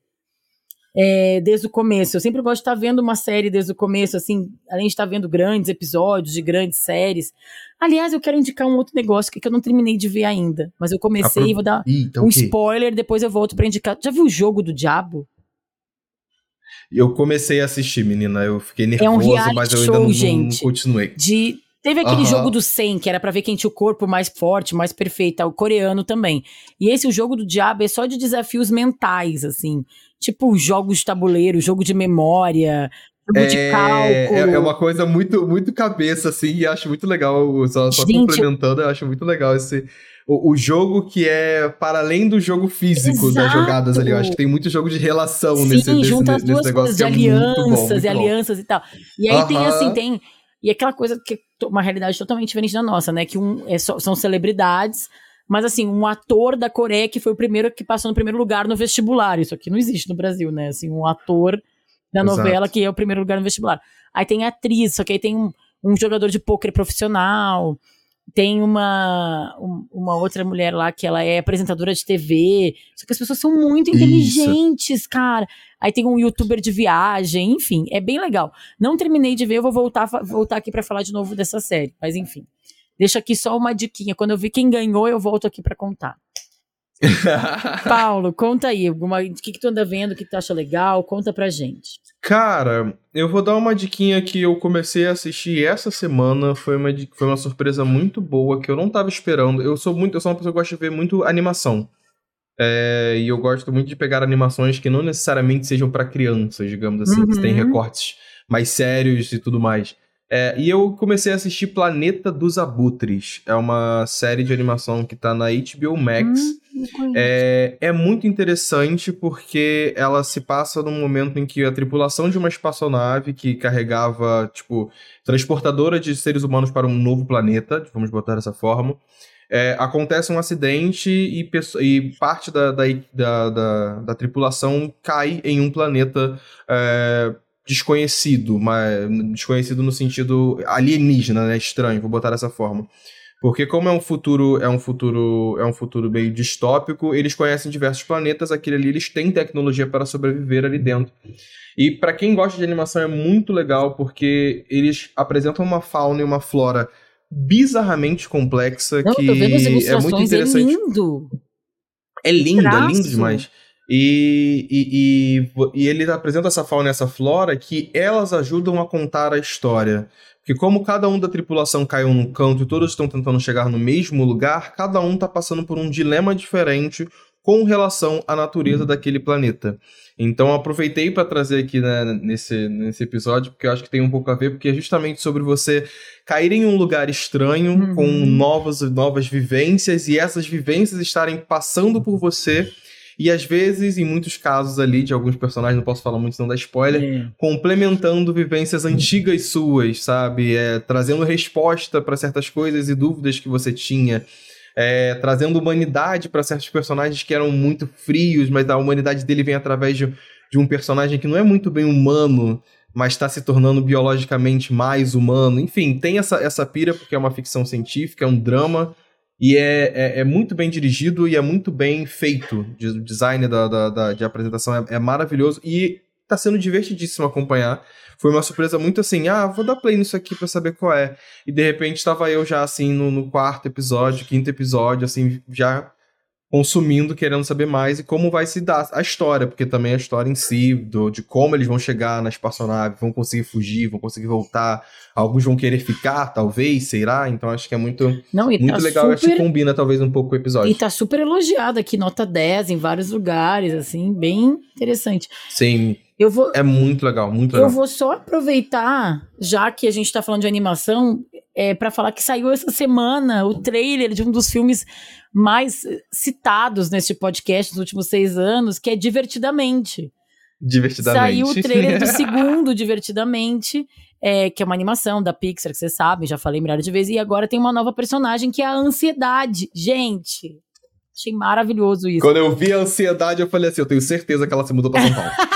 é, desde o começo. Eu sempre gosto de estar vendo uma série desde o começo, assim, além de estar vendo grandes episódios de grandes séries. Aliás, eu quero indicar um outro negócio que eu não terminei de ver ainda, mas eu comecei, e vou dar um spoiler, depois eu volto para indicar. Já viu o Jogo do Diabo? Eu comecei a assistir, menina. Eu fiquei nervoso, é um mas eu ainda show, não, gente, não continuei. De Teve aquele jogo do 100, que era para ver quem tinha o corpo mais forte, mais perfeito, o coreano também. E esse, o jogo do diabo, é só de desafios mentais, assim. Tipo jogos de tabuleiro, jogo de memória, jogo é, de cálculo. É, é, uma coisa muito, muito cabeça, assim, e acho muito legal. Só, só complementando, eu acho muito legal esse, o, o, jogo que é para além do jogo físico Exato. das jogadas ali. Eu acho que tem muito jogo de relação Sim, nesse, nesse, junta as duas coisas de é alianças bom, e alianças e tal. E aí uh -huh. tem assim, tem. E aquela coisa que é uma realidade totalmente diferente da nossa, né? Que um é só, são celebridades, mas assim, um ator da Coreia que foi o primeiro que passou no primeiro lugar no vestibular. Isso aqui não existe no Brasil, né? Assim, um ator da Exato. novela que é o primeiro lugar no vestibular. Aí tem atriz, só que aí tem um, um jogador de pôquer profissional tem uma, uma outra mulher lá que ela é apresentadora de TV. Só que as pessoas são muito inteligentes, Isso. cara. Aí tem um youtuber de viagem, enfim, é bem legal. Não terminei de ver, eu vou voltar, voltar aqui para falar de novo dessa série. Mas enfim, deixa aqui só uma diquinha. Quando eu vi quem ganhou, eu volto aqui para contar. Paulo, conta aí, o que, que tu anda vendo, o que tu acha legal, conta pra gente. Cara, eu vou dar uma diquinha que eu comecei a assistir essa semana, foi uma, foi uma surpresa muito boa que eu não tava esperando. Eu sou muito, eu sou uma pessoa que gosta de ver muito animação. É, e eu gosto muito de pegar animações que não necessariamente sejam para crianças, digamos assim, uhum. que tem recortes mais sérios e tudo mais. É, e eu comecei a assistir Planeta dos Abutres. É uma série de animação que tá na HBO Max. Hum, é, é muito interessante porque ela se passa num momento em que a tripulação de uma espaçonave que carregava, tipo, transportadora de seres humanos para um novo planeta, vamos botar dessa forma. É, acontece um acidente e, e parte da, da, da, da, da tripulação cai em um planeta. Desconhecido, mas desconhecido no sentido alienígena, né, estranho, vou botar dessa forma. Porque como é um futuro, é um futuro, é um futuro meio distópico, eles conhecem diversos planetas, aquele ali eles têm tecnologia para sobreviver ali dentro. E para quem gosta de animação é muito legal porque eles apresentam uma fauna e uma flora bizarramente complexa Não, que é muito é interessante. É lindo. É lindo, é lindo demais. E, e, e, e ele apresenta essa fauna e essa flora que elas ajudam a contar a história. Porque como cada um da tripulação caiu num canto e todos estão tentando chegar no mesmo lugar, cada um está passando por um dilema diferente com relação à natureza daquele planeta. Então aproveitei para trazer aqui né, nesse, nesse episódio, porque eu acho que tem um pouco a ver, porque é justamente sobre você cair em um lugar estranho, uhum. com novas, novas vivências, e essas vivências estarem passando por você e às vezes, em muitos casos ali, de alguns personagens, não posso falar muito, não dá spoiler, é. complementando vivências antigas suas, sabe? É, trazendo resposta para certas coisas e dúvidas que você tinha. É, trazendo humanidade para certos personagens que eram muito frios, mas a humanidade dele vem através de, de um personagem que não é muito bem humano, mas está se tornando biologicamente mais humano. Enfim, tem essa, essa pira, porque é uma ficção científica, é um drama, e é, é, é, muito bem dirigido e é muito bem feito. O design da, da, da, de apresentação é, é maravilhoso e tá sendo divertidíssimo acompanhar. Foi uma surpresa muito assim, ah, vou dar play nisso aqui para saber qual é. E de repente estava eu já assim no, no, quarto episódio, quinto episódio, assim, já consumindo, querendo saber mais e como vai se dar a história, porque também a história em si, do, de como eles vão chegar na espaçonave, vão conseguir fugir, vão conseguir voltar, alguns vão querer ficar, talvez, será? Então acho que é muito, Não, muito tá legal, super... acho que combina talvez um pouco o episódio. E tá super elogiado aqui, nota 10 em vários lugares, assim, bem interessante. Sim. Eu vou, é muito legal, muito legal. Eu vou só aproveitar, já que a gente tá falando de animação, é, para falar que saiu essa semana o trailer de um dos filmes mais citados neste podcast nos últimos seis anos, que é Divertidamente. Divertidamente. Saiu o trailer do segundo Divertidamente, é, que é uma animação da Pixar, que vocês sabem, já falei milhares de vezes, e agora tem uma nova personagem que é a Ansiedade. Gente, achei maravilhoso isso. Quando eu vi a Ansiedade, eu falei assim, eu tenho certeza que ela se mudou pra São Paulo.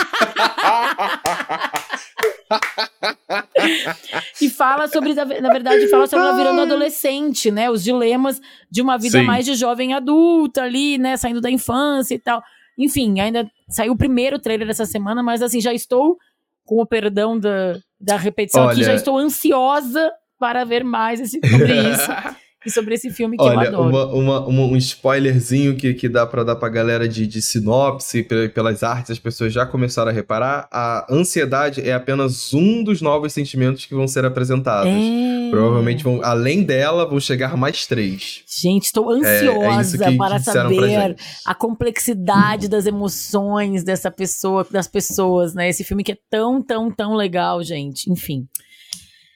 e fala sobre, na verdade, fala sobre ela virando adolescente, né? Os dilemas de uma vida Sim. mais de jovem adulta ali, né? Saindo da infância e tal. Enfim, ainda saiu o primeiro trailer dessa semana, mas assim, já estou, com o perdão da, da repetição Olha... aqui, já estou ansiosa para ver mais esse, sobre isso. e sobre esse filme que Olha, eu adoro. Uma, uma, uma, um spoilerzinho que, que dá para dar pra galera de, de sinopse, pelas artes, as pessoas já começaram a reparar. A ansiedade é apenas um dos novos sentimentos que vão ser apresentados. É... Provavelmente, vão, além dela, vão chegar mais três. Gente, estou ansiosa é, é que, para que saber a complexidade das emoções dessa pessoa, das pessoas, né? Esse filme que é tão, tão, tão legal, gente. Enfim.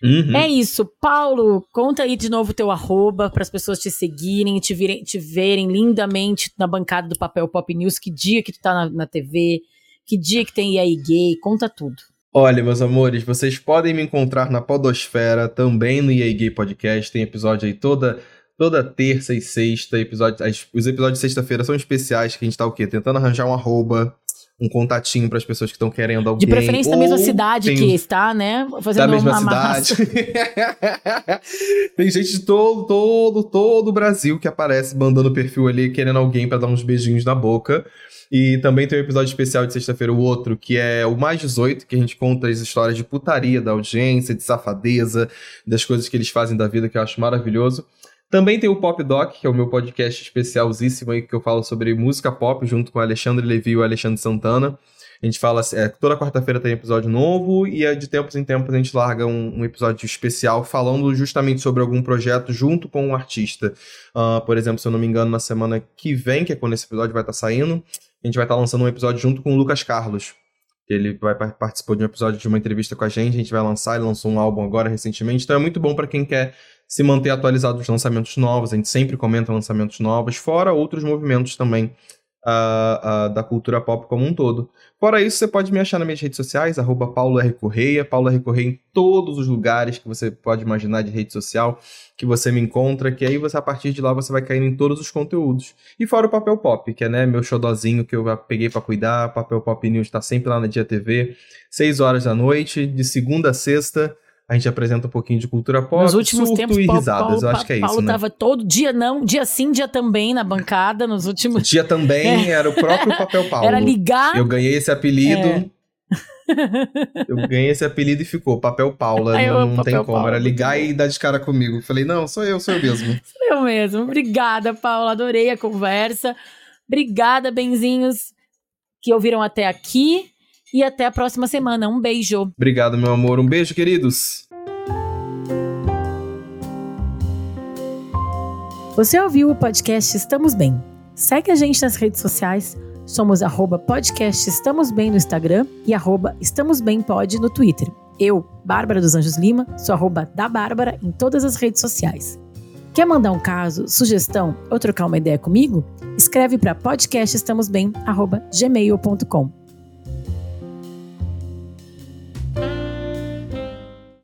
Uhum. É isso. Paulo, conta aí de novo teu arroba para as pessoas te seguirem, te, virem, te verem lindamente na bancada do Papel Pop News. Que dia que tu tá na, na TV, que dia que tem EA Gay, conta tudo. Olha, meus amores, vocês podem me encontrar na Podosfera, também no EA Gay Podcast. Tem episódio aí toda toda terça e sexta. Episódio, as, os episódios de sexta-feira são especiais, que a gente tá o quê? Tentando arranjar um arroba um contatinho para as pessoas que estão querendo alguém. De preferência da mesma cidade que está, né? Fazendo da mesma cidade. tem gente de todo, todo, todo o Brasil que aparece mandando perfil ali, querendo alguém para dar uns beijinhos na boca. E também tem um episódio especial de sexta-feira, o outro, que é o Mais 18, que a gente conta as histórias de putaria da audiência, de safadeza, das coisas que eles fazem da vida, que eu acho maravilhoso. Também tem o Pop Doc, que é o meu podcast especialzíssimo aí, que eu falo sobre música pop, junto com o Alexandre Levi e o Alexandre Santana. A gente fala, é, toda quarta-feira tem episódio novo e é, de tempos em tempos a gente larga um, um, episódio especial falando justamente sobre algum projeto junto com um artista. Uh, por exemplo, se eu não me engano, na semana que vem, que é quando esse episódio vai estar tá saindo, a gente vai estar tá lançando um episódio junto com o Lucas Carlos. Ele vai participar de um episódio de uma entrevista com a gente, a gente vai lançar, ele lançou um álbum agora recentemente, então é muito bom para quem quer se manter atualizado dos lançamentos novos, a gente sempre comenta lançamentos novos, fora outros movimentos também uh, uh, da cultura pop como um todo. Fora isso, você pode me achar nas minhas redes sociais, arroba Paulo R. Correia, Paulo R. Correia em todos os lugares que você pode imaginar de rede social, que você me encontra, que aí você, a partir de lá, você vai caindo em todos os conteúdos. E fora o Papel Pop, que é né, meu xodozinho que eu peguei para cuidar, Papel Pop News está sempre lá na Dia TV, 6 horas da noite, de segunda a sexta, a gente apresenta um pouquinho de cultura pop, nos últimos tempos, e risadas. Paulo, eu acho que é Paulo isso, né? tava todo dia não, dia sim, dia também na bancada nos últimos. Dia também é. era o próprio papel Paulo. Era ligar. Eu ganhei esse apelido. É. eu ganhei esse apelido e ficou Papel Paula. não, não tem como. Paula, era ligar e dar de cara comigo. Falei, não, sou eu, sou eu mesmo. sou eu mesmo. Obrigada, Paula. Adorei a conversa. Obrigada, benzinhos, que ouviram até aqui e até a próxima semana. Um beijo. Obrigado, meu amor. Um beijo, queridos. Você ouviu o podcast Estamos Bem? Segue a gente nas redes sociais. Somos arroba podcast Estamos Bem no Instagram e arroba Estamos Bem Pod no Twitter. Eu, Bárbara dos Anjos Lima, sou arroba da Bárbara em todas as redes sociais. Quer mandar um caso, sugestão ou trocar uma ideia comigo? Escreve para podcastestamosbem.gmail.com.